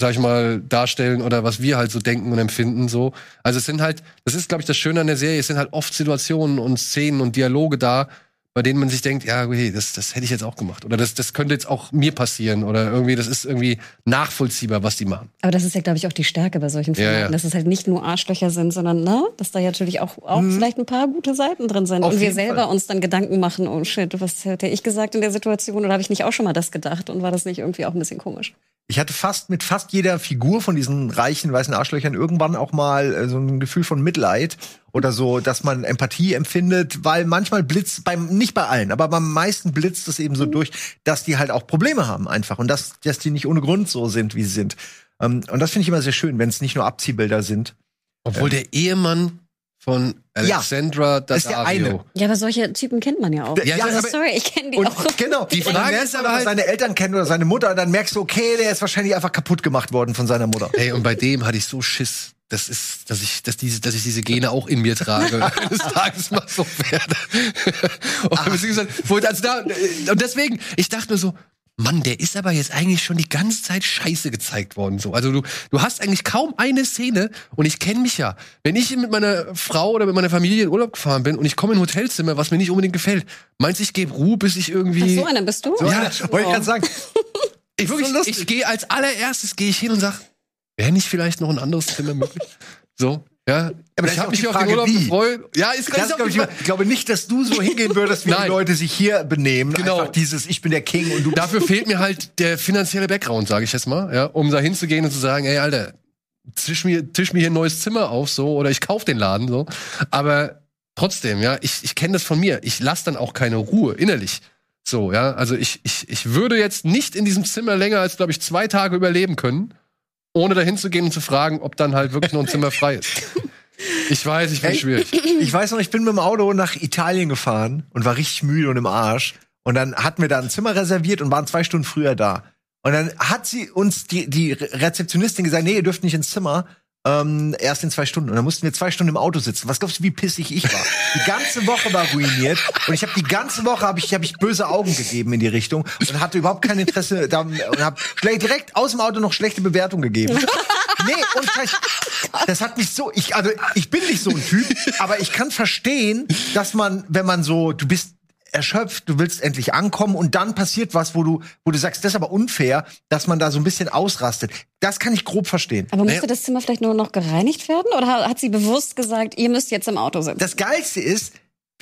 sag ich mal, darstellen oder was wir halt so denken und empfinden. So, also es sind halt, das ist, glaube ich, das Schöne an der Serie. Es sind halt oft Situationen und Szenen und Dialoge da, bei denen man sich denkt, ja, okay, das, das hätte ich jetzt auch gemacht oder das, das könnte jetzt auch mir passieren oder irgendwie, das ist irgendwie nachvollziehbar, was die machen. Aber das ist ja, glaube ich, auch die Stärke bei solchen Ja, Formaten, ja. dass es halt nicht nur Arschlöcher sind, sondern ne, dass da ja natürlich auch, auch vielleicht ein paar gute Seiten drin sind. Auf und wir selber Fall. uns dann Gedanken machen, oh shit, was hätte ich gesagt in der Situation oder habe ich nicht auch schon mal das gedacht und war das nicht irgendwie auch ein bisschen komisch? Ich hatte fast mit fast jeder Figur von diesen reichen weißen Arschlöchern irgendwann auch mal äh, so ein Gefühl von Mitleid oder so, dass man Empathie empfindet, weil manchmal blitzt beim nicht bei allen, aber beim meisten blitzt es eben so durch, dass die halt auch Probleme haben einfach und dass dass die nicht ohne Grund so sind, wie sie sind. Ähm, und das finde ich immer sehr schön, wenn es nicht nur Abziehbilder sind. Obwohl der Ehemann von Alexandra ist der eine. Ja, aber solche Typen kennt man ja auch. Ja, Ja, also, aber- sorry, ich kenne die Und auch. genau, Die Frage ist aber aber, halt- seine Eltern kennen oder seine Mutter, und dann merkst du, okay, der ist wahrscheinlich einfach kaputt gemacht worden von seiner Mutter. Ey, und bei dem hatte ich so Schiss. Das ist, dass ich, dass diese, dass ich diese Gene auch in mir trage. [LAUGHS] Eines Tages mal so werde. [LAUGHS] und, beziehungsweise, wo- also da, und deswegen, ich dachte mir so, Mann, der ist aber jetzt eigentlich schon die ganze Zeit scheiße gezeigt worden. So. Also du, du hast eigentlich kaum eine Szene und ich kenne mich ja. Wenn ich mit meiner Frau oder mit meiner Familie in Urlaub gefahren bin und ich komme in ein Hotelzimmer, was mir nicht unbedingt gefällt, meinst du, ich gebe Ruhe, bis ich Ach, irgendwie. so einer bist du? Ja, wollte ich gerade sagen. Ich, wirklich, so lustig. ich gehe als allererstes gehe ich hin und sag, wäre nicht vielleicht noch ein anderes Zimmer möglich? So, ja. aber ich habe mich auf den Urlaub wie. gefreut. Ja, ist Das ist glaub ich, ich glaube nicht, dass du so hingehen würdest, wie die Leute sich hier benehmen. Genau. Einfach dieses, ich bin der King und du Dafür fehlt mir halt der finanzielle Background, sage ich jetzt mal, ja, um da hinzugehen und zu sagen, ey, Alter, tisch mir, tisch mir hier ein neues Zimmer auf, so, oder ich kauf den Laden, so. Aber trotzdem, ja, ich, ich kenne das von mir. Ich lasse dann auch keine Ruhe innerlich. So, ja, also ich, ich, ich würde jetzt nicht in diesem Zimmer länger als, glaube ich, zwei Tage überleben können, ohne da hinzugehen und zu fragen, ob dann halt wirklich noch ein Zimmer frei ist. Ich weiß, ich bin Ey. schwierig. Ich weiß noch, ich bin mit dem Auto nach Italien gefahren und war richtig müde und im Arsch. Und dann hatten wir da ein Zimmer reserviert und waren zwei Stunden früher da. Und dann hat sie uns, die, die Rezeptionistin, gesagt, nee, ihr dürft nicht ins Zimmer. Ähm, erst in zwei Stunden. Und dann mussten wir zwei Stunden im Auto sitzen. Was glaubst du, wie pissig ich war? Die ganze Woche war ruiniert. Und ich habe die ganze Woche habe ich, hab ich böse Augen gegeben in die Richtung und hatte überhaupt kein Interesse da und habe direkt aus dem Auto noch schlechte Bewertung gegeben. Nee, und das hat mich so, ich, also ich bin nicht so ein Typ, aber ich kann verstehen, dass man, wenn man so, du bist erschöpft, du willst endlich ankommen und dann passiert was, wo du, wo du sagst, das ist aber unfair, dass man da so ein bisschen ausrastet. Das kann ich grob verstehen. Aber musste Naja. das Zimmer vielleicht nur noch gereinigt werden? Oder ha- hat sie bewusst gesagt, ihr müsst jetzt im Auto sitzen? Das Geilste ist,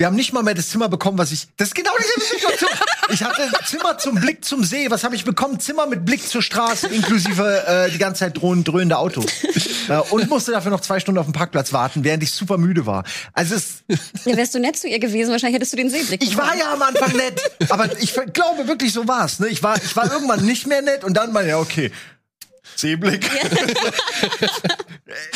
wir haben nicht mal mehr das Zimmer bekommen, was ich. Das ist genau dieselbe Situation. Ich hatte Zimmer zum Blick zum See. Was habe ich bekommen? Zimmer mit Blick zur Straße, inklusive äh, die ganze Zeit drohend, dröhnende Autos. äh, und musste dafür noch zwei Stunden auf dem Parkplatz warten, während ich super müde war. Also es, Ja, wärst du nett zu ihr gewesen, wahrscheinlich hättest du den Seeblick ich war ja am Anfang nett, aber ich glaube wirklich, so war's. Ne? Ich war, ich war irgendwann nicht mehr nett und dann mal ja okay. Seeblick.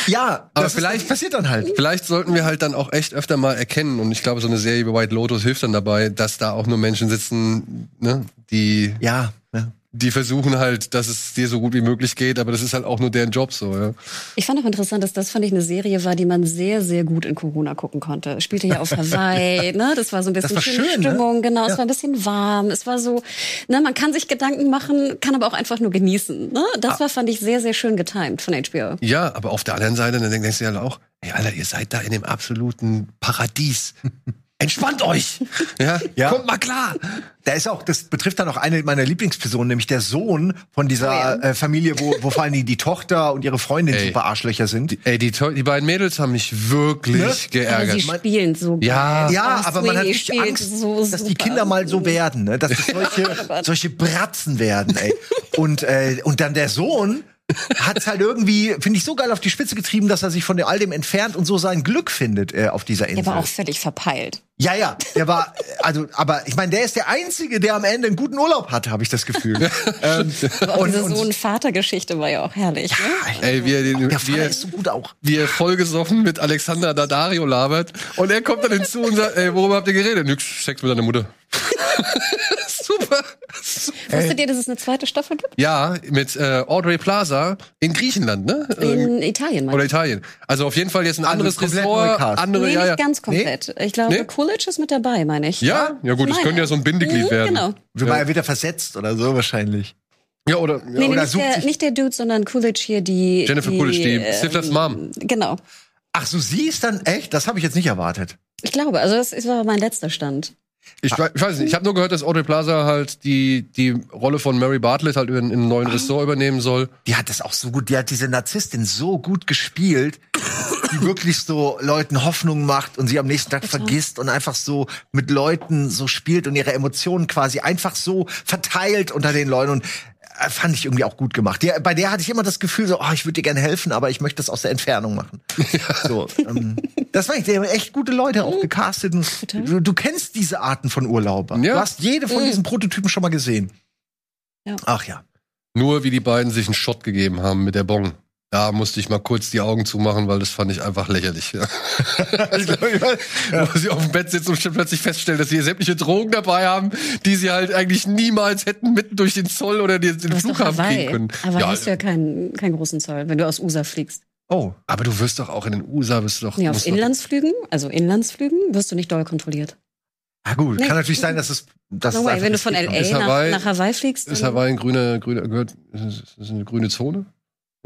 ja, [LAUGHS] Aber vielleicht- ist, passiert dann halt. Vielleicht sollten wir halt dann auch echt öfter mal erkennen, und ich glaube, so eine Serie wie White Lotus hilft dann dabei, dass da auch nur Menschen sitzen, ne, die, Ja. ja. Die versuchen halt, dass es dir so gut wie möglich geht, aber das ist halt auch nur deren Job so, ja. Ich fand auch interessant, dass das, fand ich, eine Serie war, die man sehr, sehr gut in Corona gucken konnte. Spielte ja auf [LAUGHS] Hawaii, ne? Das war so ein bisschen schöne schön, ne? Stimmung, genau. Ja. Es war ein bisschen warm. Es war so, ne, man kann sich Gedanken machen, kann aber auch einfach nur genießen. Ne? Ah. Das war, fand ich, sehr, sehr schön getimed von HBO. Ja, aber auf der anderen Seite, dann denkst du ja auch, ey, Alter, ihr seid da in dem absoluten Paradies. [LAUGHS] Entspannt euch! [LAUGHS] Ja, Ja. kommt mal klar! Da ist auch, das betrifft dann auch eine meiner Lieblingspersonen, nämlich der Sohn von dieser Oh äh, Familie, wo, wo vor allen Dingen die Tochter und ihre Freundin Ey. super Arschlöcher sind. Ey, die, die beiden Mädels haben mich wirklich Ne? Aber geärgert. sie spielen so Ja. geil. Ja, Oh, aber man hat spielt Angst, so dass die. Kinder mal so werden, ne? dass das [LAUGHS] Oh solche, Gott. solche Bratzen werden. Ey. Und, äh, und dann der Sohn hat halt irgendwie, finde ich, so geil auf die Spitze getrieben, dass er sich von all dem entfernt und so sein Glück findet äh, auf dieser Der Insel. war auch völlig verpeilt. Ja, ja, der war, also, aber ich meine, der ist der Einzige, der am Ende einen guten Urlaub hatte, habe ich das Gefühl. ähm, Aber und, diese Sohn-Vater-Geschichte war ja auch herrlich. ne? Ey, wie er, den, der er, ist so gut auch. wie er vollgesoffen mit Alexander Daddario labert und er kommt dann hinzu und sagt, ey, worüber habt ihr geredet? Nix, Sex mit deiner Mutter. [LAUGHS] Super. Wusstet ihr, dass es eine zweite Staffel gibt? Ja, mit äh, Audrey Plaza in Griechenland, ne? In Italien, Oder meine Italien. Also auf jeden Fall jetzt ein Also anderes komplett neuer Ressort, andere, Nee, ja, ja. nicht ganz komplett. Ich glaube, Nee? Coolidge ist mit dabei, meine ich. Ja? Ja gut, es könnte ja so ein Bindeglied Mhm, werden. Genau. Wobei er wieder versetzt oder so wahrscheinlich. Ja, oder, ja, Nee, nee, oder nicht, sucht der, sich- nicht der Dude, sondern Coolidge hier, die. Jennifer die, Coolidge, die ähm, Stiflers Mom. Genau. Ach so, sie ist dann echt? Das habe ich jetzt nicht erwartet. Ich glaube, also das ist- war mein letzter Stand. Ich, we- ich weiß nicht, ich habe nur gehört, dass Audrey Plaza halt die, die Rolle von Mary Bartlett halt in, in einem Ah. neuen Ressort übernehmen soll. Die hat das auch so gut, die hat diese Narzisstin so gut gespielt, die wirklich so Leuten Hoffnung macht und sie am nächsten Tag vergisst und einfach so mit Leuten so spielt und ihre Emotionen quasi einfach so verteilt unter den Leuten und fand ich irgendwie auch gut gemacht. Die, bei der hatte ich immer das Gefühl, so, oh, ich würde dir gerne helfen, aber ich möchte das aus der Entfernung machen. [LAUGHS] So, ähm, das war ich, die haben echt gute Leute auch gecastet. Und du, du kennst diese Arten von Urlauber. Ja. Du hast jede von Mhm. diesen Prototypen schon mal gesehen. Ja. Ach ja. Nur wie die beiden sich einen Shot gegeben haben mit der Bong. Da musste ich mal kurz die Augen zumachen, weil das fand ich einfach lächerlich. [LAUGHS] Ja. Wo sie auf dem Bett sitzen und plötzlich feststellen, dass sie sämtliche Drogen dabei haben, die sie halt eigentlich niemals hätten mitten durch den Zoll oder den, den Flughafen kriegen können. Aber ja, hast du ja keinen, keinen großen Zoll, wenn du aus USA fliegst. Oh. aber du wirst doch auch in den USA bist du doch. Nee, auf Inlandsflügen, also Inlandsflügen, wirst du nicht doll kontrolliert. Ja gut, Nee. kann natürlich sein, dass es dass No es way. Wenn du von LA nach, Hawaii- nach Hawaii fliegst, Ist Hawaii ein grüne, grüne, gehört, ist das eine grüne Zone?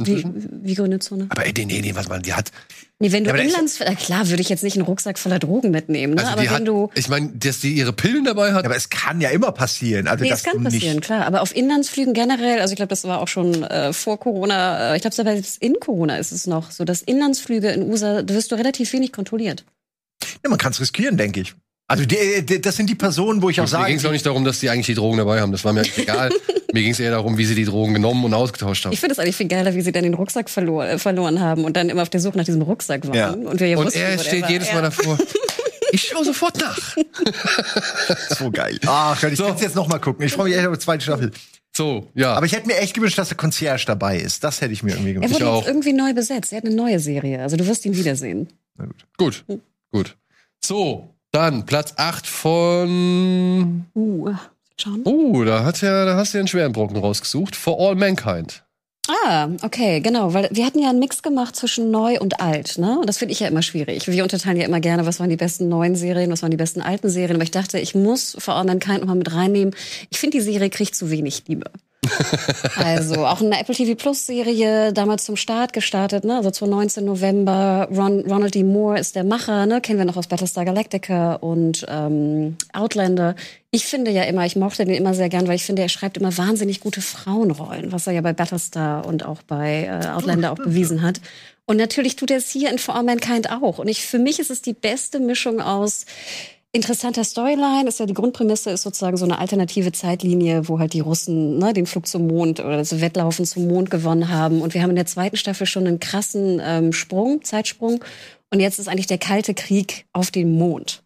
Wie, Inzwischen? wie grüne Zone? Aber ey, nee, nee, nee, was man, die hat, Nee, wenn du Ja, ist- Inlands, na klar, würde ich jetzt nicht einen Rucksack voller Drogen mitnehmen, ne? also aber die wenn hat, du ich meine, dass die ihre Pillen dabei hat, Ja, aber es kann ja immer passieren. Also, Nee, es kann passieren, nicht klar. Aber auf Inlandsflügen generell, also ich glaube, das war auch schon äh, vor Corona, äh, ich glaube, selbst in Corona ist es noch so, dass Inlandsflüge in USA, da wirst du relativ wenig kontrolliert. Ja, man kann es riskieren, denke ich. Also die, die, das sind die Personen, wo ich auch Mir sage, ging es auch nicht darum, dass die eigentlich die Drogen dabei haben. Das war mir eigentlich egal. [LAUGHS] mir ging es eher darum, wie sie die Drogen genommen und ausgetauscht haben. Ich finde es eigentlich viel geiler, wie sie dann den Rucksack verlor, äh, verloren haben und dann immer auf der Suche nach diesem Rucksack waren. Ja. Und wir ja Und wussten, er steht war. jedes Mal ja. davor. [LAUGHS] Ich schaue sofort nach. [LAUGHS] so geil. Ach, ich So. kann jetzt noch mal gucken. Ich freue mich echt auf die zweite Staffel. So, ja. Aber ich hätte mir echt gewünscht, dass der Concierge dabei ist. Das hätte ich mir irgendwie Er gewünscht. wurde auch. jetzt irgendwie neu besetzt. Er hat eine neue Serie. Also du wirst ihn wiedersehen. Na gut. gut, gut. So, dann Platz 8 von. Uh, schauen. Uh, da, hat ja, da hast du ja einen schweren Brocken rausgesucht. For All Mankind. Ah, okay, genau, weil wir hatten ja einen Mix gemacht zwischen neu und alt, ne? Und das finde ich ja immer schwierig. Wir unterteilen ja immer gerne, was waren die besten neuen Serien, was waren die besten alten Serien. Aber ich dachte, ich muss For All Mankind noch mal mit reinnehmen. Ich finde, die Serie kriegt zu wenig Liebe. Also auch eine Apple TV Plus Serie, damals zum Start gestartet, ne? Also 2019 November. Ron, Ronald D. Moore ist der Macher, ne? Kennen wir noch aus Battlestar Galactica und ähm, Outlander. Ich finde ja immer, ich mochte den immer sehr gern, weil ich finde, er schreibt immer wahnsinnig gute Frauenrollen, was er ja bei Battlestar und auch bei äh, Outlander auch bewiesen hat. Und natürlich tut er es hier in For All Mankind auch. Und ich, für mich ist es die beste Mischung aus interessanter Storyline. Ist ja die Grundprämisse ist sozusagen so eine alternative Zeitlinie, wo halt die Russen ne, den Flug zum Mond oder das Wettlaufen zum Mond gewonnen haben. Und wir haben in der zweiten Staffel schon einen krassen ähm, Sprung, Zeitsprung. Und jetzt ist eigentlich der kalte Krieg auf den Mond.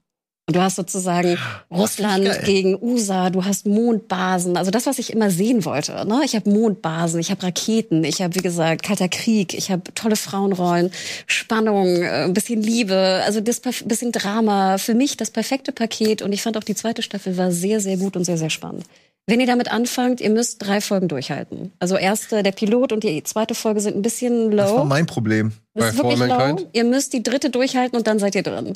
Und du hast sozusagen Russland geil. gegen USA, du hast Mondbasen, also das, was ich immer sehen wollte. Ne? Ich habe Mondbasen, ich habe Raketen, ich habe, wie gesagt, Kalter Krieg, ich habe tolle Frauenrollen, Spannung, äh, ein bisschen Liebe, also das bisschen Drama. Für mich das perfekte Paket und ich fand auch die zweite Staffel war sehr, sehr gut und sehr, sehr spannend. Wenn ihr damit anfangt, ihr müsst drei Folgen durchhalten. Also erste, der Pilot und die zweite Folge sind ein bisschen low. Das war mein Problem. Das ist Bei wirklich low. Ihr müsst die dritte durchhalten und dann seid ihr drin.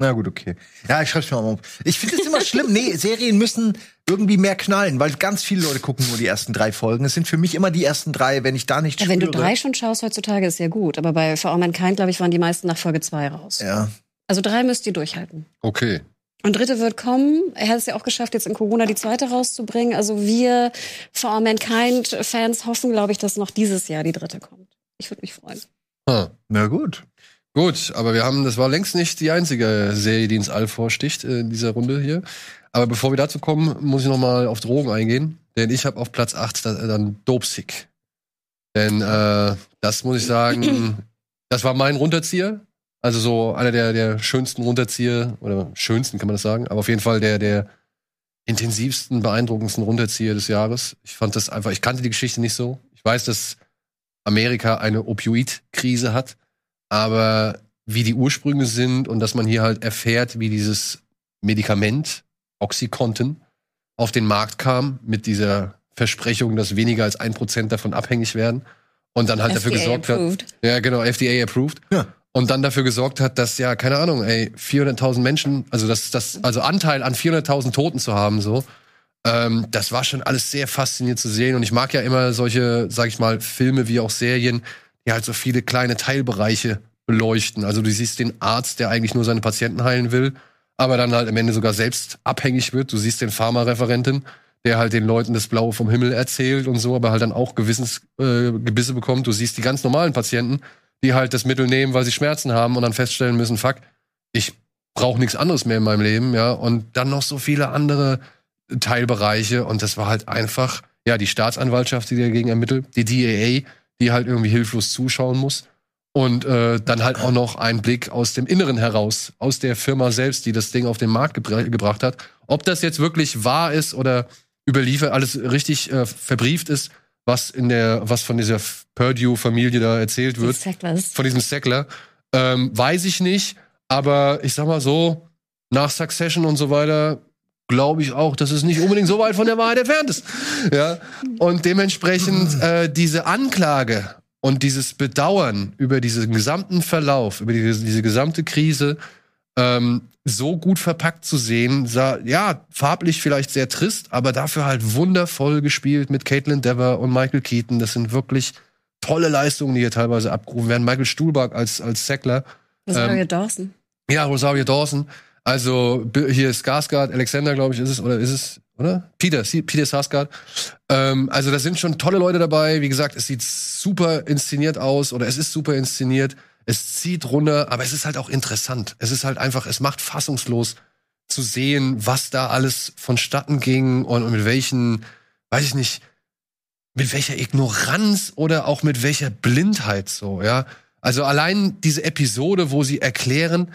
Na gut, okay. Ja, ich schreib's mir mal auf. Ich finde es immer schlimm. Nee, Serien müssen irgendwie mehr knallen, weil ganz viele Leute gucken nur die ersten drei Folgen. Es sind für mich immer die ersten drei, wenn ich da nicht Ja, wenn du drei schon schaust heutzutage, ist ja gut. Aber bei For All Mankind, glaube ich, waren die meisten nach Folge zwei raus. Ja. Also drei müsst ihr durchhalten. Okay. Und dritte wird kommen. Er hat es ja auch geschafft, jetzt in Corona die zweite rauszubringen. Also wir For All Mankind-Fans hoffen, glaube ich, dass noch dieses Jahr die dritte kommt. Ich würde mich freuen. Hm. Na gut. Gut, aber wir haben, das war längst nicht die einzige Serie, die ins All vorsticht äh, in dieser Runde hier. Aber bevor wir dazu kommen, muss ich noch mal auf Drogen eingehen, denn ich habe auf Platz 8 da, dann Dopesick. Denn äh, das muss ich sagen, [CLEARS THROAT] das war mein Runterzieher. Also so einer der, der schönsten Runterzieher, oder schönsten kann man das sagen, aber auf jeden Fall der, der intensivsten, beeindruckendsten Runterzieher des Jahres. Ich fand das einfach, ich kannte die Geschichte nicht so. Ich weiß, dass Amerika eine Opioid-Krise hat, aber wie die Ursprünge sind und dass man hier halt erfährt, wie dieses Medikament Oxycontin auf den Markt kam mit dieser Versprechung, dass weniger als ein Prozent davon abhängig werden und dann halt dafür FDA gesorgt hat, approved. ja, genau, FDA approved. Ja. Und dann dafür gesorgt hat, dass ja, keine Ahnung, ey, 400.000 Menschen, also das, das, also Anteil an 400.000 Toten zu haben, so, ähm, das war schon alles sehr faszinierend zu sehen. Und ich mag ja immer solche, sag ich mal, Filme wie auch Serien, die halt so viele kleine Teilbereiche beleuchten. Also du siehst den Arzt, der eigentlich nur seine Patienten heilen will, aber dann halt am Ende sogar selbst abhängig wird. Du siehst den Pharmareferenten, der halt den Leuten das Blaue vom Himmel erzählt und so, aber halt dann auch Gewissensgebisse äh, bekommt. Du siehst die ganz normalen Patienten, die halt das Mittel nehmen, weil sie Schmerzen haben und dann feststellen müssen, fuck, ich brauche nichts anderes mehr in meinem Leben, ja. Und dann noch so viele andere Teilbereiche und das war halt einfach ja, die Staatsanwaltschaft, die dagegen ermittelt, die DAA, die halt irgendwie hilflos zuschauen muss. Und äh, dann halt auch noch ein Blick aus dem Inneren heraus, aus der Firma selbst, die das Ding auf den Markt gebra gebracht hat. Ob das jetzt wirklich wahr ist oder überliefert, alles richtig äh, verbrieft ist, was in der, was von dieser Purdue-Familie da erzählt wird, von diesem Sackler, ähm, weiß ich nicht. Aber ich sag mal so, nach Succession und so weiter glaube ich auch, dass es nicht unbedingt so weit von der Wahrheit entfernt ist. Ja? Und dementsprechend äh, diese Anklage und dieses Bedauern über diesen gesamten Verlauf, über diese, diese gesamte Krise, ähm, so gut verpackt zu sehen, sah, ja, farblich vielleicht sehr trist, aber dafür halt wundervoll gespielt mit Caitlin Dever und Michael Keaton. Das sind wirklich tolle Leistungen, die hier teilweise abgerufen werden. Michael Stuhlbarg als, als Sackler. Rosario ähm, Dawson. Ja, Rosario Dawson. Also hier ist Skarsgård, Alexander, glaube ich, ist es, oder ist es, oder? Peter, Peter Skarsgård. Ähm, also da sind schon tolle Leute dabei. Wie gesagt, es sieht super inszeniert aus oder es ist super inszeniert. Es zieht runter, aber es ist halt auch interessant. Es ist halt einfach, es macht fassungslos zu sehen, was da alles vonstatten ging und mit welchen, weiß ich nicht, mit welcher Ignoranz oder auch mit welcher Blindheit so, ja. Also allein diese Episode, wo sie erklären,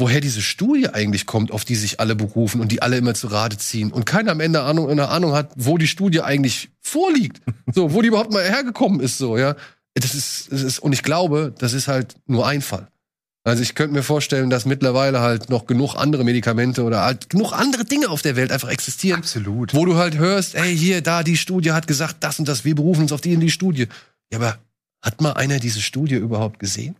woher diese Studie eigentlich kommt, auf die sich alle berufen und die alle immer zu Rate ziehen und keiner am Ende Ahnung, eine Ahnung hat, wo die Studie eigentlich vorliegt, [LAUGHS] so, wo die überhaupt mal hergekommen ist, so, ja. Das ist, das ist, und ich glaube, das ist halt nur ein Fall. Also ich könnte mir vorstellen, dass mittlerweile halt noch genug andere Medikamente oder halt genug andere Dinge auf der Welt einfach existieren. Absolut. Wo du halt hörst, ey, hier, da, die Studie hat gesagt, das und das, wir berufen uns auf die in die Studie. Ja, aber hat mal einer diese Studie überhaupt gesehen?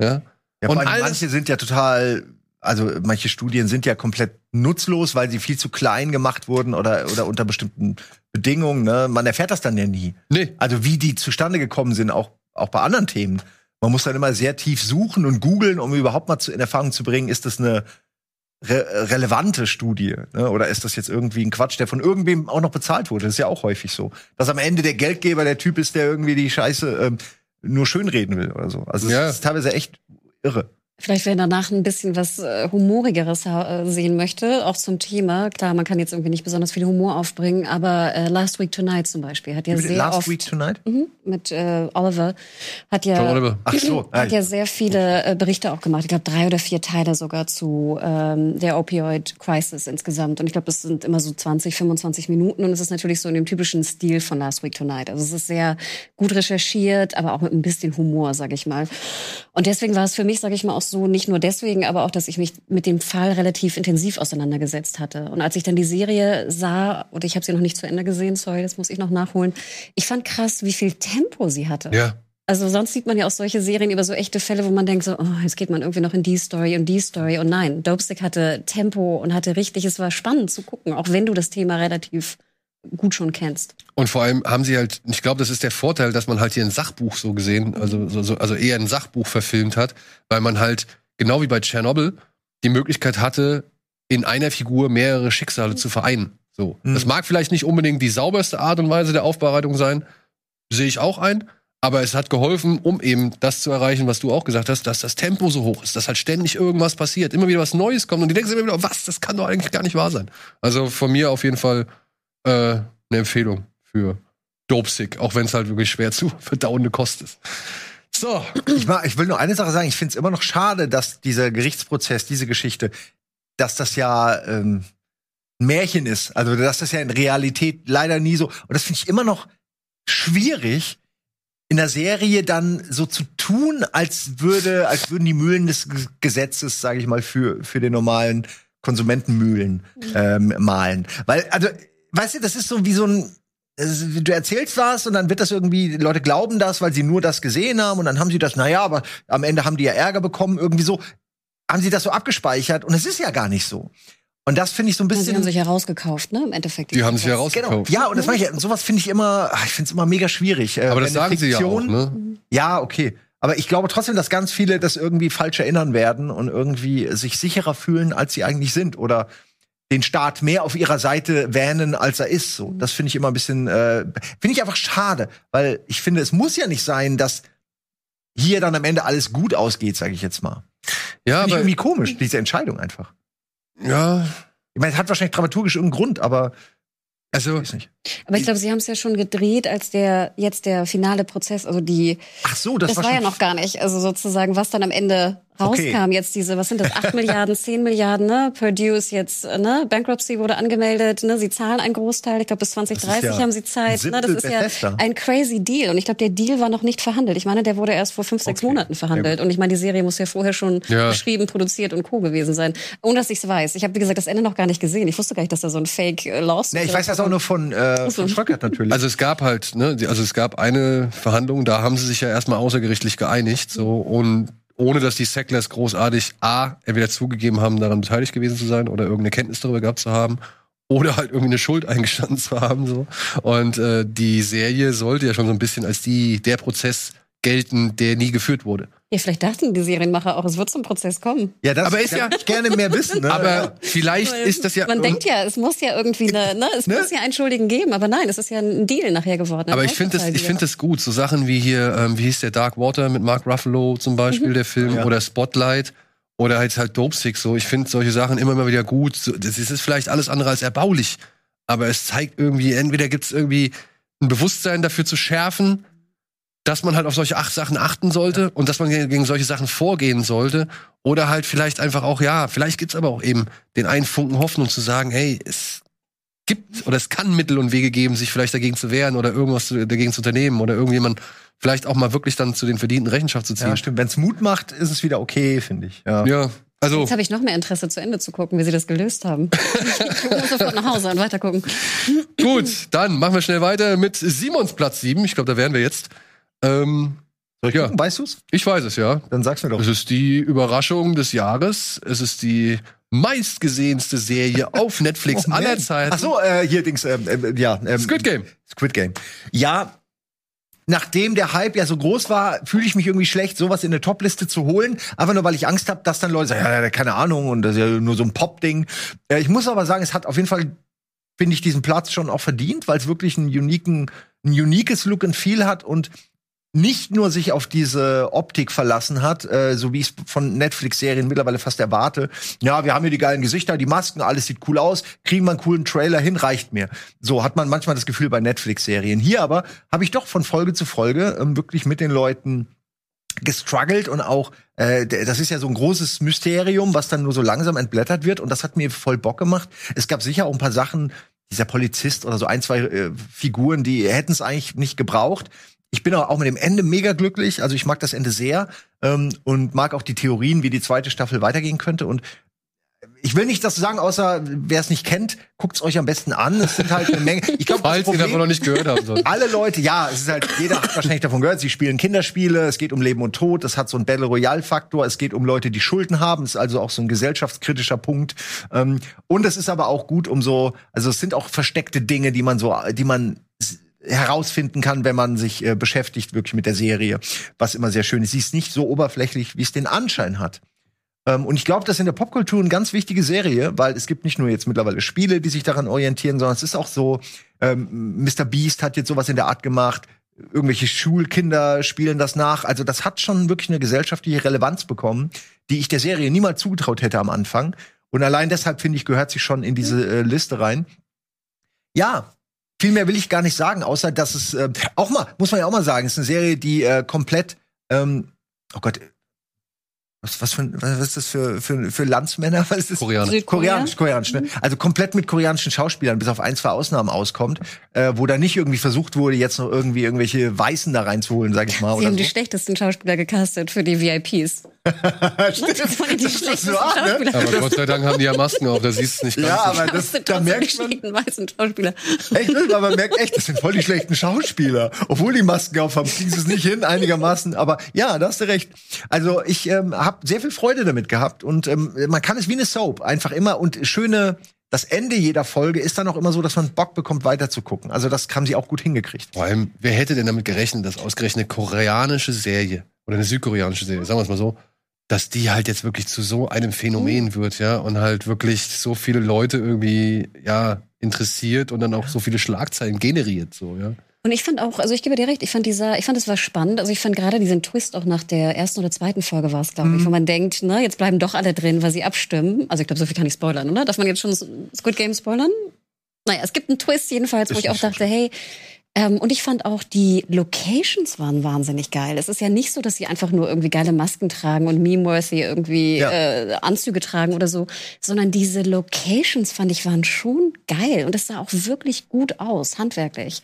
Ja. Ja, und manche sind ja total, also manche Studien sind ja komplett nutzlos, weil sie viel zu klein gemacht wurden oder, oder unter bestimmten Bedingungen. Ne? Man erfährt das dann ja nie. Nee. Also wie die zustande gekommen sind, auch, auch bei anderen Themen. Man muss dann immer sehr tief suchen und googeln, um überhaupt mal zu, in Erfahrung zu bringen, ist das eine re relevante Studie? Ne? Oder ist das jetzt irgendwie ein Quatsch, der von irgendwem auch noch bezahlt wurde? Das ist ja auch häufig so. Dass am Ende der Geldgeber der Typ ist, der irgendwie die Scheiße ähm, nur schönreden will oder so. Also es Ja. ist teilweise echt R. Vielleicht, wer danach ein bisschen was äh, Humorigeres äh, sehen möchte, auch zum Thema. Klar, man kann jetzt irgendwie nicht besonders viel Humor aufbringen, aber äh, Last Week Tonight zum Beispiel hat ja sehr Last oft Week Tonight? Mhm, mit äh, Oliver hat ja Oliver. Ach so. hat ja sehr viele äh, Berichte auch gemacht. Ich glaube drei oder vier Teile sogar zu ähm, der Opioid Crisis insgesamt. Und ich glaube, das sind immer so 20, 25 Minuten. Und es ist natürlich so in dem typischen Stil von Last Week Tonight. Also es ist sehr gut recherchiert, aber auch mit ein bisschen Humor, sag ich mal. Und deswegen war es für mich, sag ich mal, auch so nicht nur deswegen, aber auch, dass ich mich mit dem Fall relativ intensiv auseinandergesetzt hatte. Und als ich dann die Serie sah, und ich habe sie noch nicht zu Ende gesehen, sorry, das muss ich noch nachholen. Ich fand krass, wie viel Tempo sie hatte. Ja. Also sonst sieht man ja auch solche Serien über so echte Fälle, wo man denkt so, oh, jetzt geht man irgendwie noch in die Story und die Story. Und nein, Dopestick hatte Tempo und hatte richtig, es war spannend zu gucken, auch wenn du das Thema relativ gut schon kennst. Und vor allem haben sie halt, ich glaube, das ist der Vorteil, dass man halt hier ein Sachbuch so gesehen, also, so, so, also eher ein Sachbuch verfilmt hat, weil man halt, genau wie bei Tschernobyl, die Möglichkeit hatte, in einer Figur mehrere Schicksale zu vereinen. So. Mhm. Das mag vielleicht nicht unbedingt die sauberste Art und Weise der Aufbereitung sein, sehe ich auch ein. Aber es hat geholfen, um eben das zu erreichen, was du auch gesagt hast, dass das Tempo so hoch ist, dass halt ständig irgendwas passiert, immer wieder was Neues kommt und die denken sich immer wieder, was, das kann doch eigentlich gar nicht wahr sein. Also von mir auf jeden Fall äh, eine Empfehlung für Dopesick, auch wenn es halt wirklich schwer zu [LAUGHS] verdauende Kost ist. So, Ich, mag, ich will nur eine Sache sagen. Ich finde es immer noch schade, dass dieser Gerichtsprozess, diese Geschichte, dass das ja ähm, ein Märchen ist. Also, dass das ja in Realität leider nie so. Und das finde ich immer noch schwierig, in der Serie dann so zu tun, als würde, als würden die Mühlen des Gesetzes, sage ich mal, für für den normalen Konsumentenmühlen ähm, malen. Weil, also, weißt du, das ist so wie so ein du erzählst was und dann wird das irgendwie, die Leute glauben das, weil sie nur das gesehen haben und dann haben sie das, naja, aber am Ende haben die ja Ärger bekommen, irgendwie so, haben sie das so abgespeichert und es ist ja gar nicht so. Und das finde ich so ein Sie bisschen. haben sich herausgekauft, ne? Im Endeffekt. die haben sich Genau. herausgekauft. Ja, und das meine ich, sowas finde ich immer, ach, ich finde es immer mega schwierig. Äh, Aber das eine sagen sie ja auch, Fiktion- ne? Ja, okay. Aber ich glaube trotzdem, dass ganz viele das irgendwie falsch erinnern werden und irgendwie sich sicherer fühlen, als sie eigentlich sind. Oder den Staat mehr auf ihrer Seite wähnen, als er ist. So, das finde ich immer ein bisschen, äh, finde ich einfach schade, weil ich finde, es muss ja nicht sein, dass hier dann am Ende alles gut ausgeht, sage ich jetzt mal. Ja, Finde ich aber irgendwie komisch, diese Entscheidung einfach. ja, Ich meine, es hat wahrscheinlich dramaturgisch irgendeinen Grund, aber Also, Weiß nicht. Aber ich glaube, sie haben es ja schon gedreht, als der jetzt der finale Prozess, also die Ach so, das, Das, war, ja schon- noch gar nicht. Also sozusagen, was dann am Ende Okay. rauskam, jetzt diese, was sind das, 8 [LAUGHS] Milliarden, 10 Milliarden, ne? Purdue ist jetzt, äh, ne? Bankruptcy wurde angemeldet, ne? Sie zahlen einen Großteil, ich glaube bis 2030 ja haben sie Zeit. Ne? Das ist ja Bethesda. ein crazy Deal. Und ich glaube, der Deal war noch nicht verhandelt. Ich meine, der wurde erst vor fünf, sechs Okay. Monaten verhandelt. Und ich meine, die Serie muss ja vorher schon Ja. geschrieben, produziert und Co. gewesen sein. Ohne dass ich es weiß. Ich habe, wie gesagt, das Ende noch gar nicht gesehen. Ich wusste gar nicht, dass da so ein Fake-Lawsuit Nee, ich weiß das auch nur von, äh, von Schröckert natürlich. Also es gab halt, ne, also es gab eine Verhandlung, da haben sie sich ja erstmal außergerichtlich geeinigt, so und ohne dass die Sacklers großartig A, entweder zugegeben haben, daran beteiligt gewesen zu sein oder irgendeine Kenntnis darüber gehabt zu haben oder halt irgendwie eine Schuld [LAUGHS] eingestanden zu haben so und äh, die Serie sollte ja schon so ein bisschen als die der Prozess gelten, der nie geführt wurde. Ja, vielleicht dachten die Serienmacher auch, es wird zum Prozess kommen. ja, das aber ist ja- ich gerne mehr wissen. Ne? Aber vielleicht ist das ja Man denkt ja, es muss ja irgendwie eine, ne, es Ne? muss ja einen Schuldigen geben, aber nein, es ist ja ein Deal nachher geworden. Aber ich finde das, ich Ausverteildeal. finde das gut. So Sachen wie hier, ähm, wie hieß der Dark Water mit Mark Ruffalo zum Beispiel, der Film, Ja. oder Spotlight. Oder halt halt Dope Sick, so. Ich finde solche Sachen immer mal wieder gut. Das ist, ist vielleicht alles andere als erbaulich. Aber es zeigt irgendwie, entweder gibt es irgendwie ein Bewusstsein dafür zu schärfen, dass man halt auf solche acht Sachen achten sollte und dass man gegen solche Sachen vorgehen sollte. Oder halt vielleicht einfach auch, ja, vielleicht gibt's aber auch eben den einen Funken Hoffnung zu sagen, hey, es gibt oder es kann Mittel und Wege geben, sich vielleicht dagegen zu wehren oder irgendwas dagegen zu unternehmen oder irgendjemand vielleicht auch mal wirklich dann zu den verdienten Rechenschaft zu ziehen. ja, stimmt. Wenn es Mut macht, ist es wieder okay, finde ich. Ja. Ja, also Jetzt habe ich noch mehr Interesse, zu Ende zu gucken, wie sie das gelöst haben. [LAUGHS] Ich muss sofort nach Hause und weiter gucken. gut, dann machen wir schnell weiter mit Simons Platz 7. Ich glaube, da wären wir jetzt. Ähm, Soll ich Ja. gucken? Weißt du's? ich weiß es, ja. Dann sag's mir doch. Es ist die Überraschung des Jahres. Es ist die meistgesehenste Serie [LAUGHS] auf Netflix Oh, aller. Zeiten. Ach so, äh, hier Dings, ähm, ähm, ja. Ähm, Squid Game. Squid Game. Ja, nachdem der Hype ja so groß war, fühle ich mich irgendwie schlecht, sowas in eine Topliste zu holen. Einfach nur, weil ich Angst habe, dass dann Leute sagen, ja, ja, keine Ahnung, und das ist ja nur so ein Pop-Ding. Äh, ich muss aber sagen, es hat auf jeden Fall, finde ich, diesen Platz schon auch verdient, weil es wirklich einen uniken, ein uniques Look and Feel hat und nicht nur sich auf diese Optik verlassen hat, äh, so wie ich es von Netflix-Serien mittlerweile fast erwarte. Ja, wir haben hier die geilen Gesichter, die Masken, alles sieht cool aus, kriegen wir einen coolen Trailer hin, reicht mir. So hat man manchmal das Gefühl bei Netflix-Serien. Hier aber habe ich doch von Folge zu Folge ähm, wirklich mit den Leuten gestruggelt und auch, äh, das ist ja so ein großes Mysterium, was dann nur so langsam entblättert wird und das hat mir voll Bock gemacht. Es gab sicher auch ein paar Sachen, dieser Polizist oder so ein, zwei äh, Figuren, die hätten es eigentlich nicht gebraucht. Ich bin auch mit dem Ende mega glücklich. Also ich mag das Ende sehr ähm, und mag auch die Theorien, wie die zweite Staffel weitergehen könnte. Und ich will nicht das sagen, außer wer es nicht kennt, guckt's euch am besten an. Es sind halt eine Menge. Ich glaube, Falls ihr davon noch nicht gehört haben sollt. alle Leute, ja, es ist halt, jeder hat wahrscheinlich davon gehört, sie spielen Kinderspiele, es geht um Leben und Tod, es hat so einen Battle Royale-Faktor, es geht um Leute, die Schulden haben, es ist also auch so ein gesellschaftskritischer Punkt. Ähm, und es ist aber auch gut um so, also es sind auch versteckte Dinge, die man so, die man herausfinden kann, wenn man sich äh, beschäftigt wirklich mit der Serie, was immer sehr schön ist. Sie ist nicht so oberflächlich, wie es den Anschein hat. Ähm, und ich glaube, das ist in der Popkultur eine ganz wichtige Serie, weil es gibt nicht nur jetzt mittlerweile Spiele, die sich daran orientieren, sondern es ist auch so, ähm, Mr. Beast hat jetzt sowas in der Art gemacht, irgendwelche Schulkinder spielen das nach. Also das hat schon wirklich eine gesellschaftliche Relevanz bekommen, die ich der Serie niemals zugetraut hätte am Anfang. Und allein deshalb, finde ich, gehört sie schon in diese äh, Liste rein. Ja, viel mehr will ich gar nicht sagen, außer dass es äh, auch mal, muss man ja auch mal sagen, es ist eine Serie, die äh, komplett, ähm, oh Gott, was, was, für, ein- was ist das für, für, für Landsmänner? Was ist das? Südkorea? Koreanisch, koreanisch, ne? Also komplett mit koreanischen Schauspielern, bis auf ein, zwei Ausnahmen auskommt, äh, wo da nicht irgendwie versucht wurde, jetzt noch irgendwie irgendwelche Weißen da reinzuholen, sag ich mal. Sie Oder haben die so. schlechtesten Schauspieler gecastet für die VIPs. [LAUGHS] Die Das ist so arg, ne? Aber Gott sei Dank haben die ja Masken auf, da siehst du nicht ganz. Ja, so. aber das, sind da merkt die man, schlechten weißen Schauspieler. echt, aber man merkt echt, das sind voll die schlechten Schauspieler. Obwohl die Masken auf haben, kriegen sie es nicht hin, einigermaßen. Aber ja, da hast du recht. Also ich ähm, habe sehr viel Freude damit gehabt und ähm, man kann es wie eine Soap einfach immer und schöne. Das Ende jeder Folge ist dann auch immer so, dass man Bock bekommt, weiter zu gucken. Also das haben sie auch gut hingekriegt. Vor allem, wer hätte denn damit gerechnet, dass ausgerechnet eine koreanische Serie oder eine südkoreanische Serie, sagen wir es mal so, dass die halt jetzt wirklich zu so einem Phänomen wird, ja, und halt wirklich so viele Leute irgendwie, ja, interessiert und dann auch so viele Schlagzeilen generiert, so, ja. Und ich fand auch, also ich gebe dir recht, ich fand dieser, ich fand es war spannend. Also ich fand gerade diesen Twist auch nach der ersten oder zweiten Folge war es, glaube Mhm. ich, wo man denkt, ne, jetzt bleiben doch alle drin, weil sie abstimmen. Also ich glaube, so viel kann ich spoilern, oder? Darf man jetzt schon Squid Game spoilern? Naja, es gibt einen Twist jedenfalls, wo ich auch dachte, hey, ähm, und ich fand auch, die Locations waren wahnsinnig geil. Es ist ja nicht so, dass sie einfach nur irgendwie geile Masken tragen und meme-worthy irgendwie Ja. äh, Anzüge tragen oder so, sondern diese Locations fand ich waren schon geil und es sah auch wirklich gut aus, handwerklich.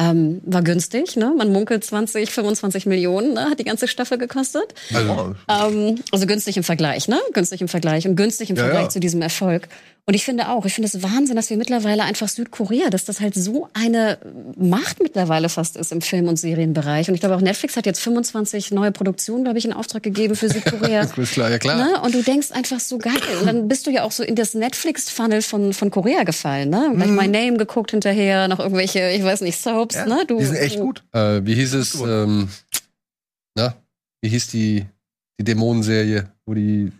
Ähm, war günstig, ne? Man munkelt 20, 25 Millionen, ne? hat die ganze Staffel gekostet. Also, Ähm, also günstig im Vergleich, ne? Günstig im Vergleich und günstig im Ja, Vergleich ja. zu diesem Erfolg. Und ich finde auch, ich finde es Wahnsinn, dass wir mittlerweile einfach Südkorea, dass das halt so eine Macht mittlerweile fast ist im Film- und Serienbereich. Und ich glaube auch Netflix hat jetzt 25 neue Produktionen, glaube ich, in Auftrag gegeben für Südkorea. [LAUGHS] ist klar, ja klar. Ne? Und du denkst einfach so geil. Und dann bist du ja auch so in das Netflix-Funnel von, von Korea gefallen. Ne? Gleich My Name geguckt hinterher, noch irgendwelche, ich weiß nicht, Soaps. Ja, ne? du, die sind echt du, gut. Äh, wie hieß es? Ähm, na, wie hieß die, die Dämonenserie, wo die,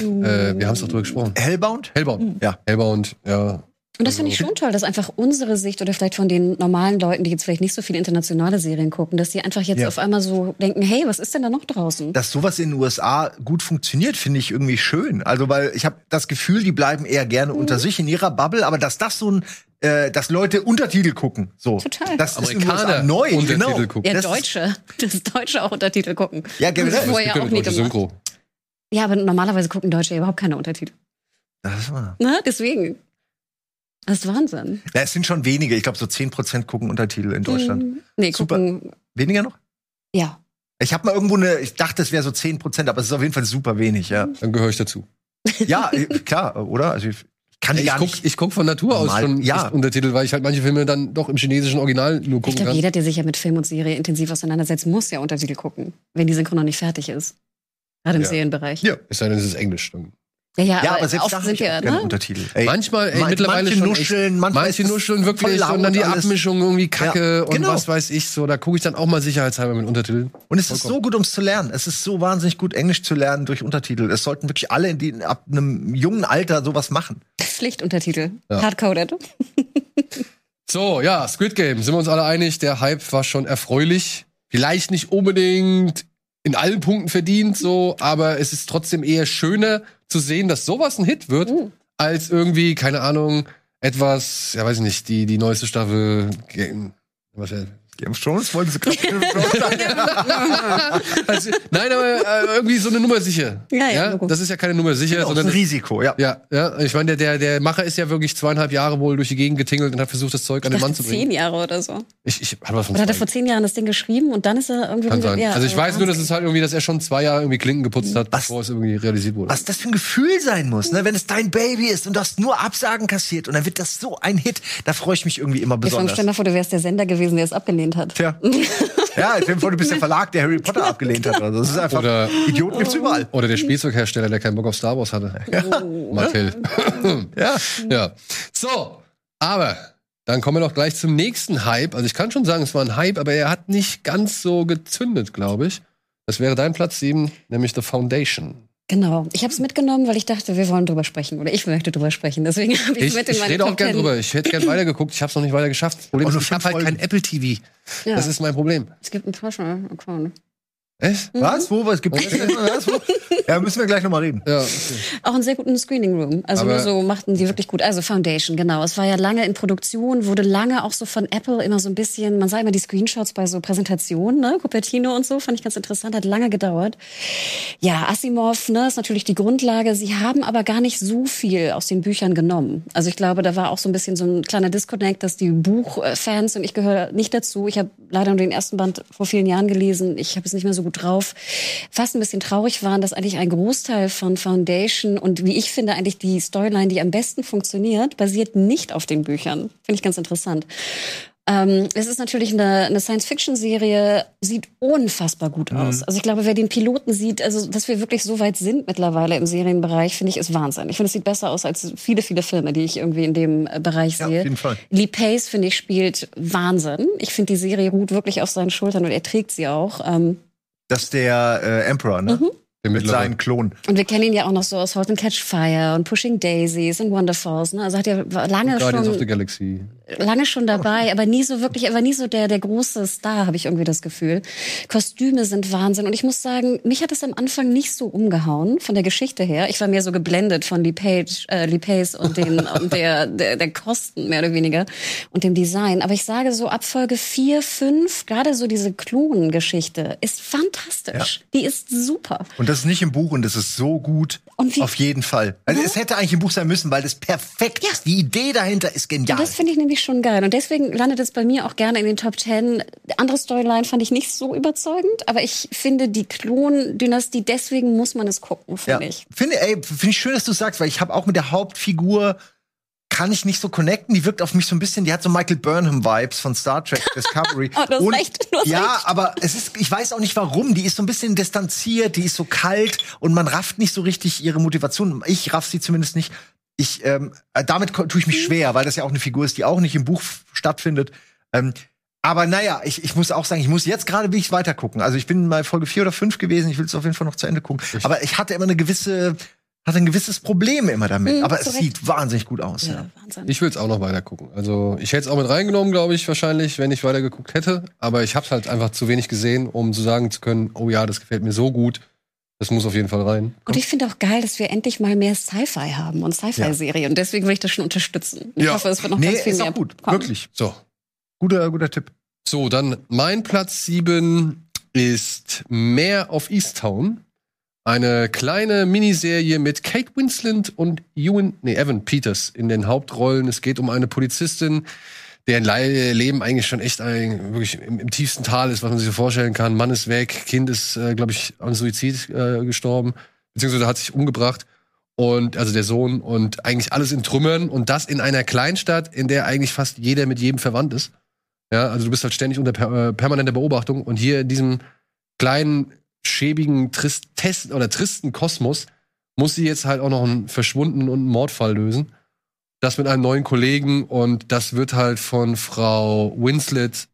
äh, wir haben es doch drüber gesprochen. Hellbound? Hellbound. Ja. Hellbound, ja. Und das finde ich schon toll, dass einfach unsere Sicht oder vielleicht von den normalen Leuten, die jetzt vielleicht nicht so viele internationale Serien gucken, dass die einfach jetzt Ja. auf einmal so denken, hey, was ist denn da noch draußen? Dass sowas in den USA gut funktioniert, finde ich irgendwie schön. Also, weil ich habe das Gefühl, die bleiben eher gerne Mhm. unter sich in ihrer Bubble, aber dass das so ein, äh, dass Leute Untertitel gucken, so. Total. Das ist Amerikaner USA neu, Untertitel genau. gucken. ja, das ist- Deutsche, [LAUGHS] das Deutsche auch Untertitel gucken. Ja, generell. Das Es vorher auch nie gemacht. Synchro. Ja, aber normalerweise gucken Deutsche ja überhaupt keine Untertitel. Das war. Ne? Deswegen. Das ist Wahnsinn. Ja, es sind schon wenige. Ich glaube, so 10% gucken Untertitel in Deutschland. Mhm. Nee, Super. gucken. Weniger noch? Ja. Ich habe mal irgendwo eine, ich dachte, es wäre so 10%, aber es ist auf jeden Fall super wenig, ja. Dann gehöre ich dazu. ja, äh, klar, oder? Also ich kann Ich gar guck, nicht. ich guck von Natur aus schon ja. Untertitel, weil ich halt manche Filme dann doch im chinesischen Original nur Ich gucken glaube, kann. jeder, der sich ja mit Film und Serie intensiv auseinandersetzt, muss ja Untertitel gucken, wenn die Synchro noch nicht fertig ist. Gerade im Ja. Serienbereich. Ja. Es sei denn, es ist Englisch. Dann. ja, ja, ja, aber, aber selbst oft sind keine ne? Untertitel. Ey, Manchmal, ey, man- mittlerweile manche schon nuscheln, echt, manchmal manche nuscheln wirklich, und dann die alles. Abmischung irgendwie kacke Ja, und genau. was weiß ich so. Da gucke ich dann auch mal sicherheitshalber mit Untertiteln. Und es ist so gut, ums zu lernen. Es ist so wahnsinnig gut, Englisch zu lernen durch Untertitel. Es sollten wirklich alle in die, ab einem jungen Alter sowas machen. Pflichtuntertitel. Ja. Hardcoded. [LAUGHS] So, ja, Squid Game, sind wir uns alle einig, der Hype war schon erfreulich. Vielleicht nicht unbedingt in allen Punkten verdient, so, aber es ist trotzdem eher schöner zu sehen, dass sowas ein Hit wird, Mhm. als irgendwie, keine Ahnung, etwas, ja weiß ich nicht, die, die neueste Staffel. Was, ja, Game of Thrones wollten sie gerade Game of Thrones sagen. [LAUGHS] also, nein, aber äh, irgendwie so eine Nummer sicher. Ja, ja, Logo. das ist ja keine Nummer sicher, Genau, das ist sondern ein Risiko, ja. ja, ja. Ich meine, der, der, der Macher ist ja wirklich zweieinhalb Jahre wohl durch die Gegend getingelt und hat versucht, das Zeug an den Ich Mann zu bringen. zehn Jahre oder so. Ich, ich hab was von Oder hat er vor zehn Jahren das Ding geschrieben und dann ist er irgendwie Kann sein. ja, also ich weiß nur, dass es halt irgendwie, dass er schon zwei Jahre irgendwie Klinken geputzt hat, Was- bevor es irgendwie realisiert wurde. Was das für ein Gefühl sein muss, ne? wenn es dein Baby ist und du hast nur Absagen kassiert und dann wird das so ein Hit. Da freue ich mich irgendwie immer Ich frage besonders. stell mal vor, du wärst der Sender gewesen, der es abgelehnt hat. Tja. ja, ich vor, du bist der Verlag, der Harry Potter abgelehnt hat. Also das ist einfach, Oder- Idioten gibt's überall. Oder der Spielzeughersteller, der keinen Bock auf Star Wars hatte. [LAUGHS] Mattel. [LAUGHS] Ja. ja. So, aber dann kommen wir doch gleich zum nächsten Hype. Also ich kann schon sagen, es war ein Hype, aber er hat nicht ganz so gezündet, glaube ich. Das wäre dein Platz 7, nämlich The Foundation. Genau. Ich habe es mitgenommen, weil ich dachte, wir wollen drüber sprechen. Oder ich möchte drüber sprechen. Deswegen habe ich Ich, es mit in ich meine rede auch Top gern 10. drüber. Ich hätte gern [CLEARS THROAT] weitergeguckt. Ich habe es noch nicht weiter geschafft. Das Problem Auch ist, ich habe halt kein. Apple TV. Ja. Das ist mein Problem. Es gibt einen Porsche-Account. Echt? Was? Wo? Was gibt's? [LAUGHS] [LAUGHS] Was? Wo? Ja, müssen wir gleich nochmal reden. Ja, okay. Auch einen sehr guten Screening Room. Also Aber- nur so machten die wirklich gut. Also Foundation, genau. Es war ja lange in Produktion, wurde lange auch so von Apple immer so ein bisschen, man sah immer die Screenshots bei so Präsentationen, ne? Cupertino und so, fand ich ganz interessant, hat lange gedauert. Ja, Asimov, ne, ist natürlich die Grundlage. Sie haben aber gar nicht so viel aus den Büchern genommen. Also ich glaube, da war auch so ein bisschen so ein kleiner Disconnect, dass die Buchfans und ich gehöre nicht dazu. Ich habe leider nur den ersten Band vor vielen Jahren gelesen. Ich habe es nicht mehr so gut drauf. Fast ein bisschen traurig waren, dass eigentlich ein Großteil von Foundation und wie ich finde eigentlich die Storyline, die am besten funktioniert, basiert nicht auf den Büchern. Finde ich ganz interessant. Ähm, es ist natürlich eine, eine Science-Fiction-Serie, sieht unfassbar gut aus. Also ich glaube, wer den Piloten sieht, also dass wir wirklich so weit sind mittlerweile im Serienbereich, finde ich, ist Wahnsinn. Ich finde, es sieht besser aus als viele, viele Filme, die ich irgendwie in dem äh, Bereich Ja, sehe. auf jeden Fall. Lee Pace, finde ich, spielt Wahnsinn. Ich finde, die Serie ruht wirklich auf seinen Schultern und er trägt sie auch. Ähm, Das ist der äh, Emperor, ne? Der mit seinen Klonen. Und wir kennen ihn ja auch noch so aus Halt and Catch Fire und Pushing Daisies und Wonderfalls. Ne? Also hat er lange Guardians of the schon, Galaxy. Lange schon dabei, aber nie so wirklich, er war nie so der, der große Star, habe ich irgendwie das Gefühl. Kostüme sind Wahnsinn. Und ich muss sagen, mich hat es am Anfang nicht so umgehauen von der Geschichte her. Ich war mehr so geblendet von Lee Page, äh, Lee Pace und, den, [LAUGHS] und der, der, der Kosten mehr oder weniger und dem Design. Aber ich sage so ab Folge vier, fünf, gerade so diese Klonengeschichte ist fantastisch. Die ist super. Und das ist nicht im Buch und das ist so gut. Und wie- Auf jeden Fall. Also es hätte eigentlich im Buch sein müssen, weil das perfekt Ja. ist. Die Idee dahinter ist genial. Und das finde ich nämlich schon geil. Und deswegen landet es bei mir auch gerne in den Top Ten. Andere Storyline fand ich nicht so überzeugend, aber ich finde die Klon-Dynastie, deswegen muss man es gucken, ja. finde ich. Finde, ey, finde ich schön, dass du sagst, weil ich habe auch mit der Hauptfigur kann ich nicht so connecten. Die wirkt auf mich so ein bisschen, die hat so Michael Burnham-Vibes von Star Trek [LAUGHS] Discovery. Oh, du hast recht, du hast ja, recht. aber es ist, ich weiß auch nicht warum. Die ist so ein bisschen distanziert, die ist so kalt und man rafft nicht so richtig ihre Motivation. Ich raff sie zumindest nicht. Ich, ähm, äh, damit tue ich mich schwer, weil das ja auch eine Figur ist, die auch nicht im Buch stattfindet. Ähm, aber naja, ich, ich muss auch sagen, ich muss jetzt gerade will ich weiter gucken. Also ich bin bei Folge 4 oder 5 gewesen, ich will es auf jeden Fall noch zu Ende gucken. Aber ich hatte immer eine gewisse, hatte ein gewisses Problem immer damit. Mhm, aber es Recht. sieht wahnsinnig gut aus. Ja. Ja, Wahnsinn. Ich will es auch noch weiter gucken. Also ich hätte es auch mit reingenommen, glaube ich, wahrscheinlich, wenn ich weiter geguckt hätte. Aber ich habe es halt einfach zu wenig gesehen, um zu sagen zu können, oh ja, das gefällt mir so gut. Das muss auf jeden Fall rein. Und ich finde auch geil, dass wir endlich mal mehr Sci-Fi haben und Sci-Fi-Serie. Und deswegen will ich das schon unterstützen. Ich Ja. hoffe, es wird noch Nee, ganz viel ist mehr auch gut. kommen. Wirklich. So. Guter, guter Tipp. So, dann mein Platz sieben ist Mehr auf Easttown. Eine kleine Miniserie mit Kate Winslet und Ewan, nee, Evan Peters in den Hauptrollen. Es geht um eine Polizistin, deren Le Leben eigentlich schon echt ein, wirklich im, im tiefsten Tal ist, was man sich so vorstellen kann. Mann ist weg, Kind ist, äh, glaube ich, an Suizid äh, gestorben, beziehungsweise hat sich umgebracht. Und also der Sohn und eigentlich alles in Trümmern und das in einer Kleinstadt, in der eigentlich fast jeder mit jedem verwandt ist. Ja, also du bist halt ständig unter per äh, permanenter Beobachtung und hier in diesem kleinen, schäbigen, tristen oder tristen Kosmos muss sie jetzt halt auch noch einen verschwundenen und einen Mordfall lösen. Das mit einem neuen Kollegen und das wird halt von Frau Winslet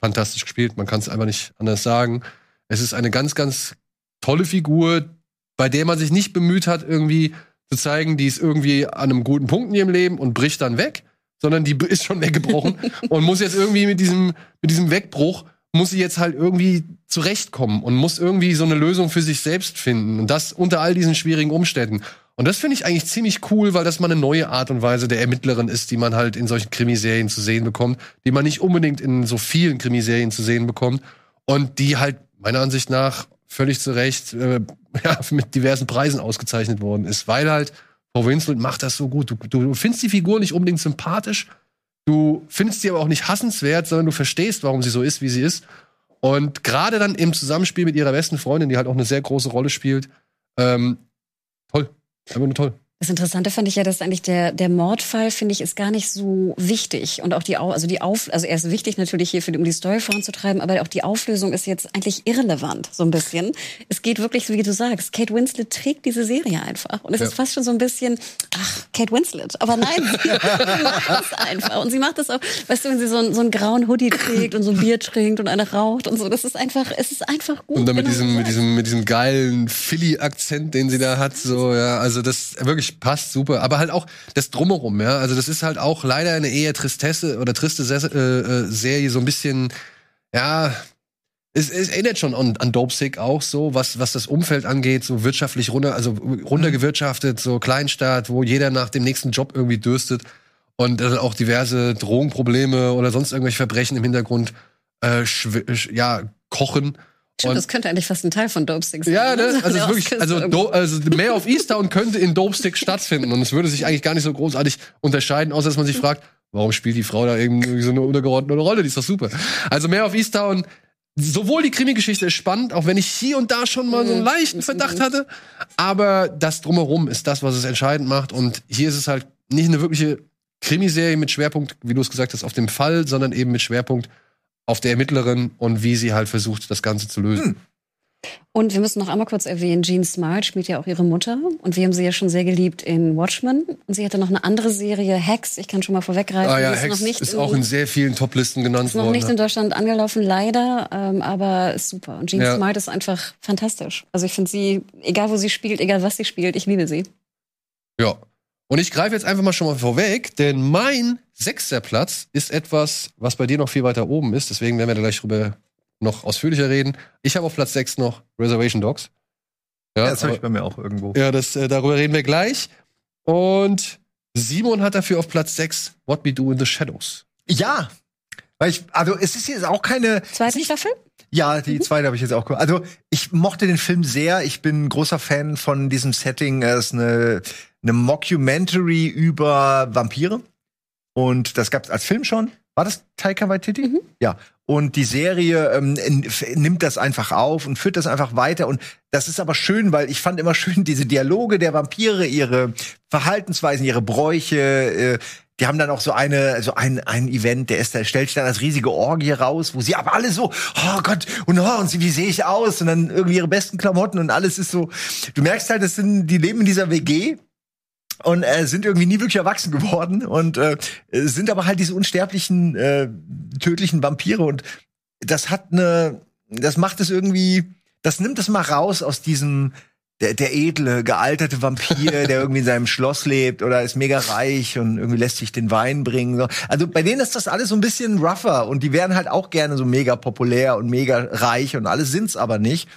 fantastisch gespielt. Man kann es einfach nicht anders sagen. Es ist eine ganz, ganz tolle Figur, bei der man sich nicht bemüht hat, irgendwie zu zeigen, die ist irgendwie an einem guten Punkt in ihrem Leben und bricht dann weg, sondern die [LAUGHS] ist schon weggebrochen und muss jetzt irgendwie mit diesem, mit diesem Wegbruch, muss sie jetzt halt irgendwie zurechtkommen und muss irgendwie so eine Lösung für sich selbst finden. Und das unter all diesen schwierigen Umständen. Und das finde ich eigentlich ziemlich cool, weil das mal eine neue Art und Weise der Ermittlerin ist, die man halt in solchen Krimiserien zu sehen bekommt, die man nicht unbedingt in so vielen Krimiserien zu sehen bekommt. Und die halt meiner Ansicht nach völlig zu Recht äh, [LAUGHS] ja, mit diversen Preisen ausgezeichnet worden ist, weil halt Frau Winslet macht das so gut. Du, du findest die Figur nicht unbedingt sympathisch, du findest sie aber auch nicht hassenswert, sondern du verstehst, warum sie so ist, wie sie ist. Und gerade dann im Zusammenspiel mit ihrer besten Freundin, die halt auch eine sehr große Rolle spielt, ähm, toll. Einfach nur toll. Das Interessante fand ich ja, dass eigentlich der, der Mordfall, finde ich, ist gar nicht so wichtig. Und auch die, also die Auf, also er ist wichtig natürlich hier, für, um die Story voranzutreiben, aber auch die Auflösung ist jetzt eigentlich irrelevant, so ein bisschen. Es geht wirklich, so wie du sagst, Kate Winslet trägt diese Serie einfach. Und es Ja. ist fast schon so ein bisschen, ach, Kate Winslet. Aber nein, sie, [LAUGHS] macht es einfach. Und sie macht es auch, weißt du, wenn sie so, einen- so einen grauen Hoodie trägt und so ein Bier trinkt und eine raucht und so, das ist einfach, es ist einfach gut. Und dann mit genau diesem, so. mit diesem, mit diesem geilen Philly-Akzent, den sie da hat, so, ja, also das wirklich passt super. Aber halt auch das Drumherum, ja. Also das ist halt auch leider eine eher Tristesse oder triste äh, äh, Serie, so ein bisschen, ja, es, es erinnert schon an, an Dope Sick auch so, was, was das Umfeld angeht, so wirtschaftlich runter, also runtergewirtschaftet, so Kleinstadt, wo jeder nach dem nächsten Job irgendwie dürstet und dann auch diverse Drogenprobleme oder sonst irgendwelche Verbrechen im Hintergrund äh, sch- ja, kochen. Stimmt, das könnte eigentlich fast ein Teil von Dope Sticks ja, sein. ne? Also, ist wirklich, also. Do, also Mayor of Easttown könnte in Dope Stick stattfinden und es würde sich eigentlich gar nicht so großartig unterscheiden, außer dass man sich fragt, warum spielt die Frau da irgendwie so eine untergeordnete Rolle? Die ist doch super. Also Mayor of Easttown, sowohl die Krimi-Geschichte ist spannend, auch wenn ich hier und da schon mal so einen Mhm. leichten Verdacht hatte, aber das drumherum ist das, was es entscheidend macht und hier ist es halt nicht eine wirkliche Krimiserie mit Schwerpunkt, wie du es gesagt hast, auf dem Fall, sondern eben mit Schwerpunkt auf der Ermittlerin und wie sie halt versucht, das Ganze zu lösen. Und wir müssen noch einmal kurz erwähnen, Jean Smart spielt ja auch ihre Mutter. Und wir haben sie ja schon sehr geliebt in Watchmen. Und sie hatte noch eine andere Serie, Hex. Ich kann schon mal vorweggreifen. Ah ja, die ist Hex noch nicht ist in, auch in sehr vielen Toplisten genannt ist noch worden. nicht in Deutschland angelaufen, leider. Ähm, aber ist super. Und Jean Ja. Smart ist einfach fantastisch. Also ich finde sie, egal wo sie spielt, egal was sie spielt, ich liebe sie. Ja. Und ich greife jetzt einfach mal schon mal vorweg, denn mein sechster Platz ist etwas, was bei dir noch viel weiter oben ist. Deswegen werden wir da gleich drüber noch ausführlicher reden. Ich habe auf Platz 6 noch Reservation Dogs. Ja, Ja, das habe ich bei mir auch irgendwo. ja das, äh, darüber reden wir gleich. Und Simon hat dafür auf Platz 6 What We Do in the Shadows. Ja. Weil ich, also es ist jetzt auch keine. Zweite Staffel? Ja, die zweite habe ich jetzt auch gehört. Also ich mochte den Film sehr. Ich bin ein großer Fan von diesem Setting. Es ist eine, eine Mockumentary über Vampire. Und das gab es als Film schon. War das Taika Waititi? Ja. Und die Serie ähm, nimmt das einfach auf und führt das einfach weiter. Und das ist aber schön, weil ich fand immer [LAUGHS] schön diese Dialoge der Vampire, ihre Verhaltensweisen, ihre Bräuche. Äh, die haben dann auch so eine, so ein, ein Event, der ist, der stellt sich dann als riesige Orgie raus, wo sie aber alle so, oh Gott, und, oh, und wie sehe ich aus? Und dann irgendwie ihre besten Klamotten und alles ist so. Du merkst halt, das sind, die leben in dieser WG und äh, sind irgendwie nie wirklich erwachsen geworden und äh, sind aber halt diese unsterblichen äh, tödlichen Vampire und das hat eine das macht es irgendwie das nimmt es mal raus aus diesem der, der edle, gealterte Vampir, der [LAUGHS] irgendwie in seinem Schloss lebt oder ist mega reich und irgendwie lässt sich den Wein bringen. So. Also bei denen ist das alles so ein bisschen rougher und die wären halt auch gerne so mega populär und mega reich und alles sind's aber nicht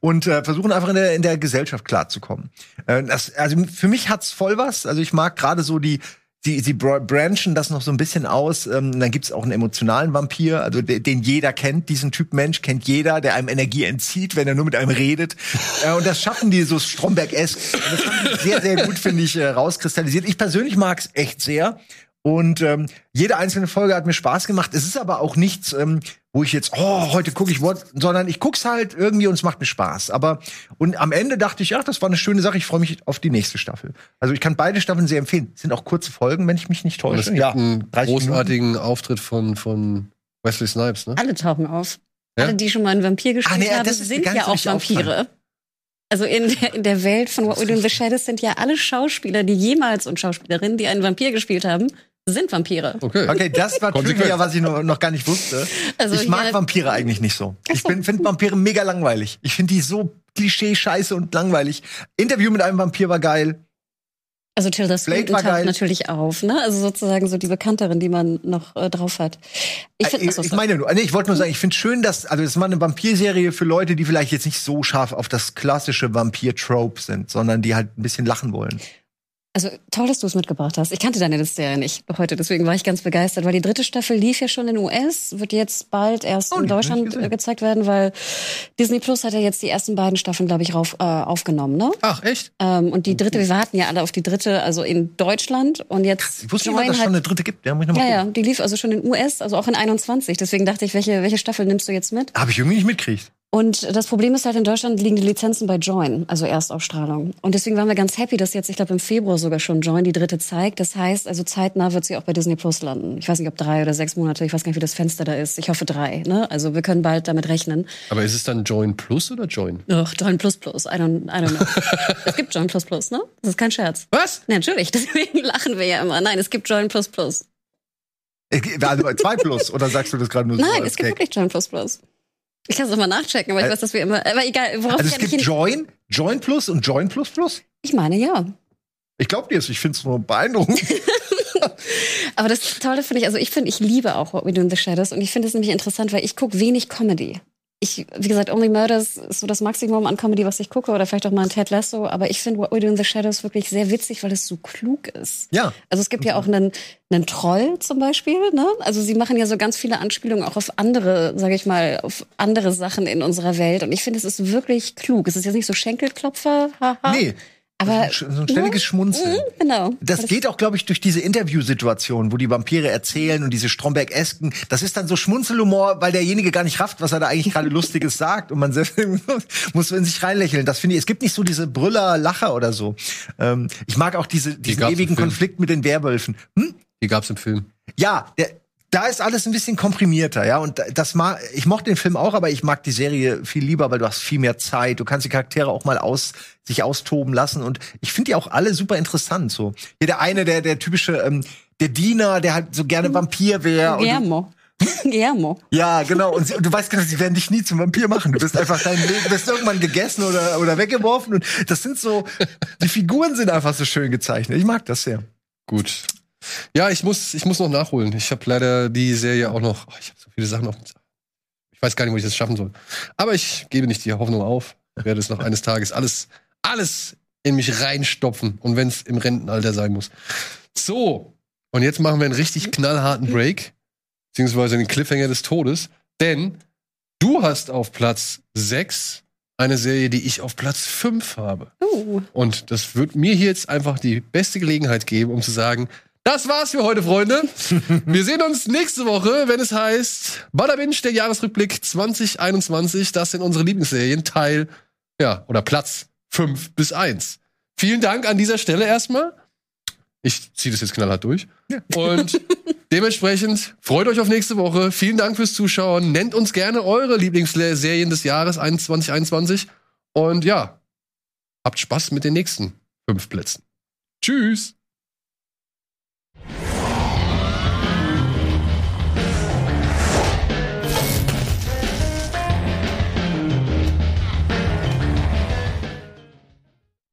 und äh, versuchen einfach in der, in der Gesellschaft klarzukommen. Äh, das, also für mich hat's voll was. Also ich mag gerade so die Sie, sie bra- branchen das noch so ein bisschen aus. Ähm, dann gibt's auch einen emotionalen Vampir, also de, den jeder kennt. Diesen Typ Mensch kennt jeder, der einem Energie entzieht, wenn er nur mit einem redet. Äh, und das schaffen die so Stromberg-esk. Das haben die sehr, sehr gut, finde ich, äh, rauskristallisiert. Ich persönlich mag's echt sehr. Und ähm, jede einzelne Folge hat mir Spaß gemacht. Es ist aber auch nichts, ähm, wo ich jetzt, oh, heute gucke ich What, sondern ich guck's halt irgendwie und es macht mir Spaß. Aber und am Ende dachte ich, ach, das war eine schöne Sache. Ich freue mich auf die nächste Staffel. Also ich kann beide Staffeln sehr empfehlen. Es sind auch kurze Folgen, wenn ich mich nicht Und es täusche. gibt einen 30 großartigen Auftritt von, von Wesley Snipes, ne? Alle tauchen auf. Ja? Alle, die schon mal einen Vampir gespielt Ah, nee, haben, das ist mir sind ja auch Vampire. Also in der, in der Welt von What We Do in the Shadows sind ja alle Schauspieler, die jemals und Schauspielerinnen, die einen Vampir gespielt haben, sind Vampire. Okay. Okay, das war. Trivia, was ich noch, noch gar nicht wusste. Also ich mag Vampire eigentlich nicht so. Ich finde Vampire mega langweilig. Ich finde die so klischee, scheiße und langweilig. Interview mit einem Vampir war geil. Also Tilda Swinton war taucht natürlich auf, ne? Also sozusagen so die bekannterin, die man noch äh, drauf hat. Ich Äh, finde, ich, ich meine nur, nee, ich wollte nur sagen, ich finde schön, dass, also das ist mal eine Vampirserie für Leute, die vielleicht jetzt nicht so scharf auf das klassische Vampir-Trope sind, sondern die halt ein bisschen lachen wollen. Also toll, dass du es mitgebracht hast. Ich kannte deine Liste ja nicht heute, deswegen war ich ganz begeistert, weil die dritte Staffel lief ja schon in den US, wird jetzt bald erst Oh, in Deutschland äh, gezeigt werden, weil Disney Plus hat ja jetzt die ersten beiden Staffeln, glaube ich, rauf, äh, aufgenommen, ne? Ach, echt? Ähm, und die dritte, wir warten ja alle auf die dritte, also in Deutschland und jetzt Ich wusste nicht dass es schon eine dritte gibt. Ja, muss ich noch mal ja, ja, die lief also schon in US, also auch in 21. Deswegen dachte ich, welche, welche Staffel nimmst du jetzt mit? Habe ich irgendwie nicht mitgekriegt. Und das Problem ist halt, in Deutschland liegen die Lizenzen bei Join, also Erstausstrahlung. Und deswegen waren wir ganz happy, dass jetzt, ich glaube, im Februar sogar schon Join die dritte zeigt. Das heißt, also zeitnah wird sie auch bei Disney Plus landen. Ich weiß nicht, ob drei oder sechs Monate, ich weiß gar nicht, wie das Fenster da ist. Ich hoffe drei, ne? Also wir können bald damit rechnen. Aber ist es dann Join Plus oder Join? Ach, Join Plus Plus, I don't, I don't know. [LAUGHS] es gibt Join Plus Plus, ne? Das ist kein Scherz. Was? Nee, natürlich, deswegen [LAUGHS] lachen wir ja immer. Nein, es gibt Join Plus Plus. Äh, Also zwei plus, oder sagst du das gerade nur so? Nein, es gibt Gag? wirklich Join Plus Plus. Ich kann es nochmal nachchecken, aber ich weiß, dass wir immer, aber egal, worauf Also ich es gibt Join, Join Plus und Join Plus Plus? Ich meine, ja. Ich glaube dir, ich finde es nur beeindruckend. [LAUGHS] [LAUGHS] Aber das Tolle finde ich, also ich finde, ich liebe auch What We Do in the Shadows und ich finde es nämlich interessant, weil ich gucke wenig Comedy. Ich, wie gesagt, Only Murders ist so das Maximum an Comedy, was ich gucke oder vielleicht auch mal ein Ted Lasso, aber ich finde What We Do in the Shadows wirklich sehr witzig, weil es so klug ist. ja. Also es gibt ja auch einen, einen Troll zum Beispiel, ne? Also sie machen ja so ganz viele Anspielungen auch auf andere, sage ich mal, auf andere Sachen in unserer Welt und ich finde, es ist wirklich klug. Es ist jetzt nicht so Schenkelklopfer, haha. Nee. Aber so ein ständiges Schmunzeln. Mhm, genau. Das geht auch, glaube ich, durch diese Interviewsituation, wo die Vampire erzählen und diese Stromberg-esken. Das ist dann so Schmunzelhumor, weil derjenige gar nicht rafft, was er da eigentlich gerade [LAUGHS] Lustiges sagt und man [LAUGHS] muss in sich reinlächeln. Das finde ich, es gibt nicht so diese Brüller, Lacher oder so. Ähm, ich mag auch diese, diesen im ewigen. Konflikt mit den Werwölfen. Hm? Die gab's im Film. Ja, der, da ist alles ein bisschen komprimierter, ja. Und das mag, ich mochte den Film auch, aber ich mag die Serie viel lieber, weil du hast viel mehr Zeit. Du kannst die Charaktere auch mal aus, sich austoben lassen. Und ich finde die auch alle super interessant. So. Hier der eine, der, der typische, ähm, der Diener, der halt so gerne Vampir wäre. Guillermo. [LAUGHS] Guillermo. Ja, genau. Und, sie, und, du weißt genau, sie werden dich nie zum Vampir machen. Du bist einfach dein Leben, du bist irgendwann gegessen oder, oder weggeworfen. Und das sind so, die Figuren sind einfach so schön gezeichnet. Ich mag das sehr. Gut. Ja, ich muss, ich muss noch nachholen. Ich habe leider die Serie auch noch. Oh, ich habe so viele Sachen auf. Ich weiß gar nicht, wo ich das schaffen soll. Aber ich gebe nicht die Hoffnung auf. Ich werde es noch eines Tages alles, alles in mich reinstopfen. Und wenn es im Rentenalter sein muss. So. Und jetzt machen wir einen richtig knallharten Break. Beziehungsweise den Cliffhanger des Todes. Denn du hast auf Platz 6 eine Serie, die ich auf Platz 5 habe. Uh. Und das wird mir hier jetzt einfach die beste Gelegenheit geben, um zu sagen, das war's für heute, Freunde. [LAUGHS] Wir sehen uns nächste Woche, wenn es heißt Bada Binge, der Jahresrückblick 2021. Das sind unsere Lieblingsserien, Teil, ja, oder Platz 5 bis 1. Vielen Dank an dieser Stelle erstmal. Ich ziehe das jetzt knallhart durch. Ja. Und [LAUGHS] dementsprechend freut euch auf nächste Woche. Vielen Dank fürs Zuschauen. Nennt uns gerne eure Lieblingsserien des Jahres 2021. Und ja, habt Spaß mit den nächsten fünf Plätzen. Tschüss.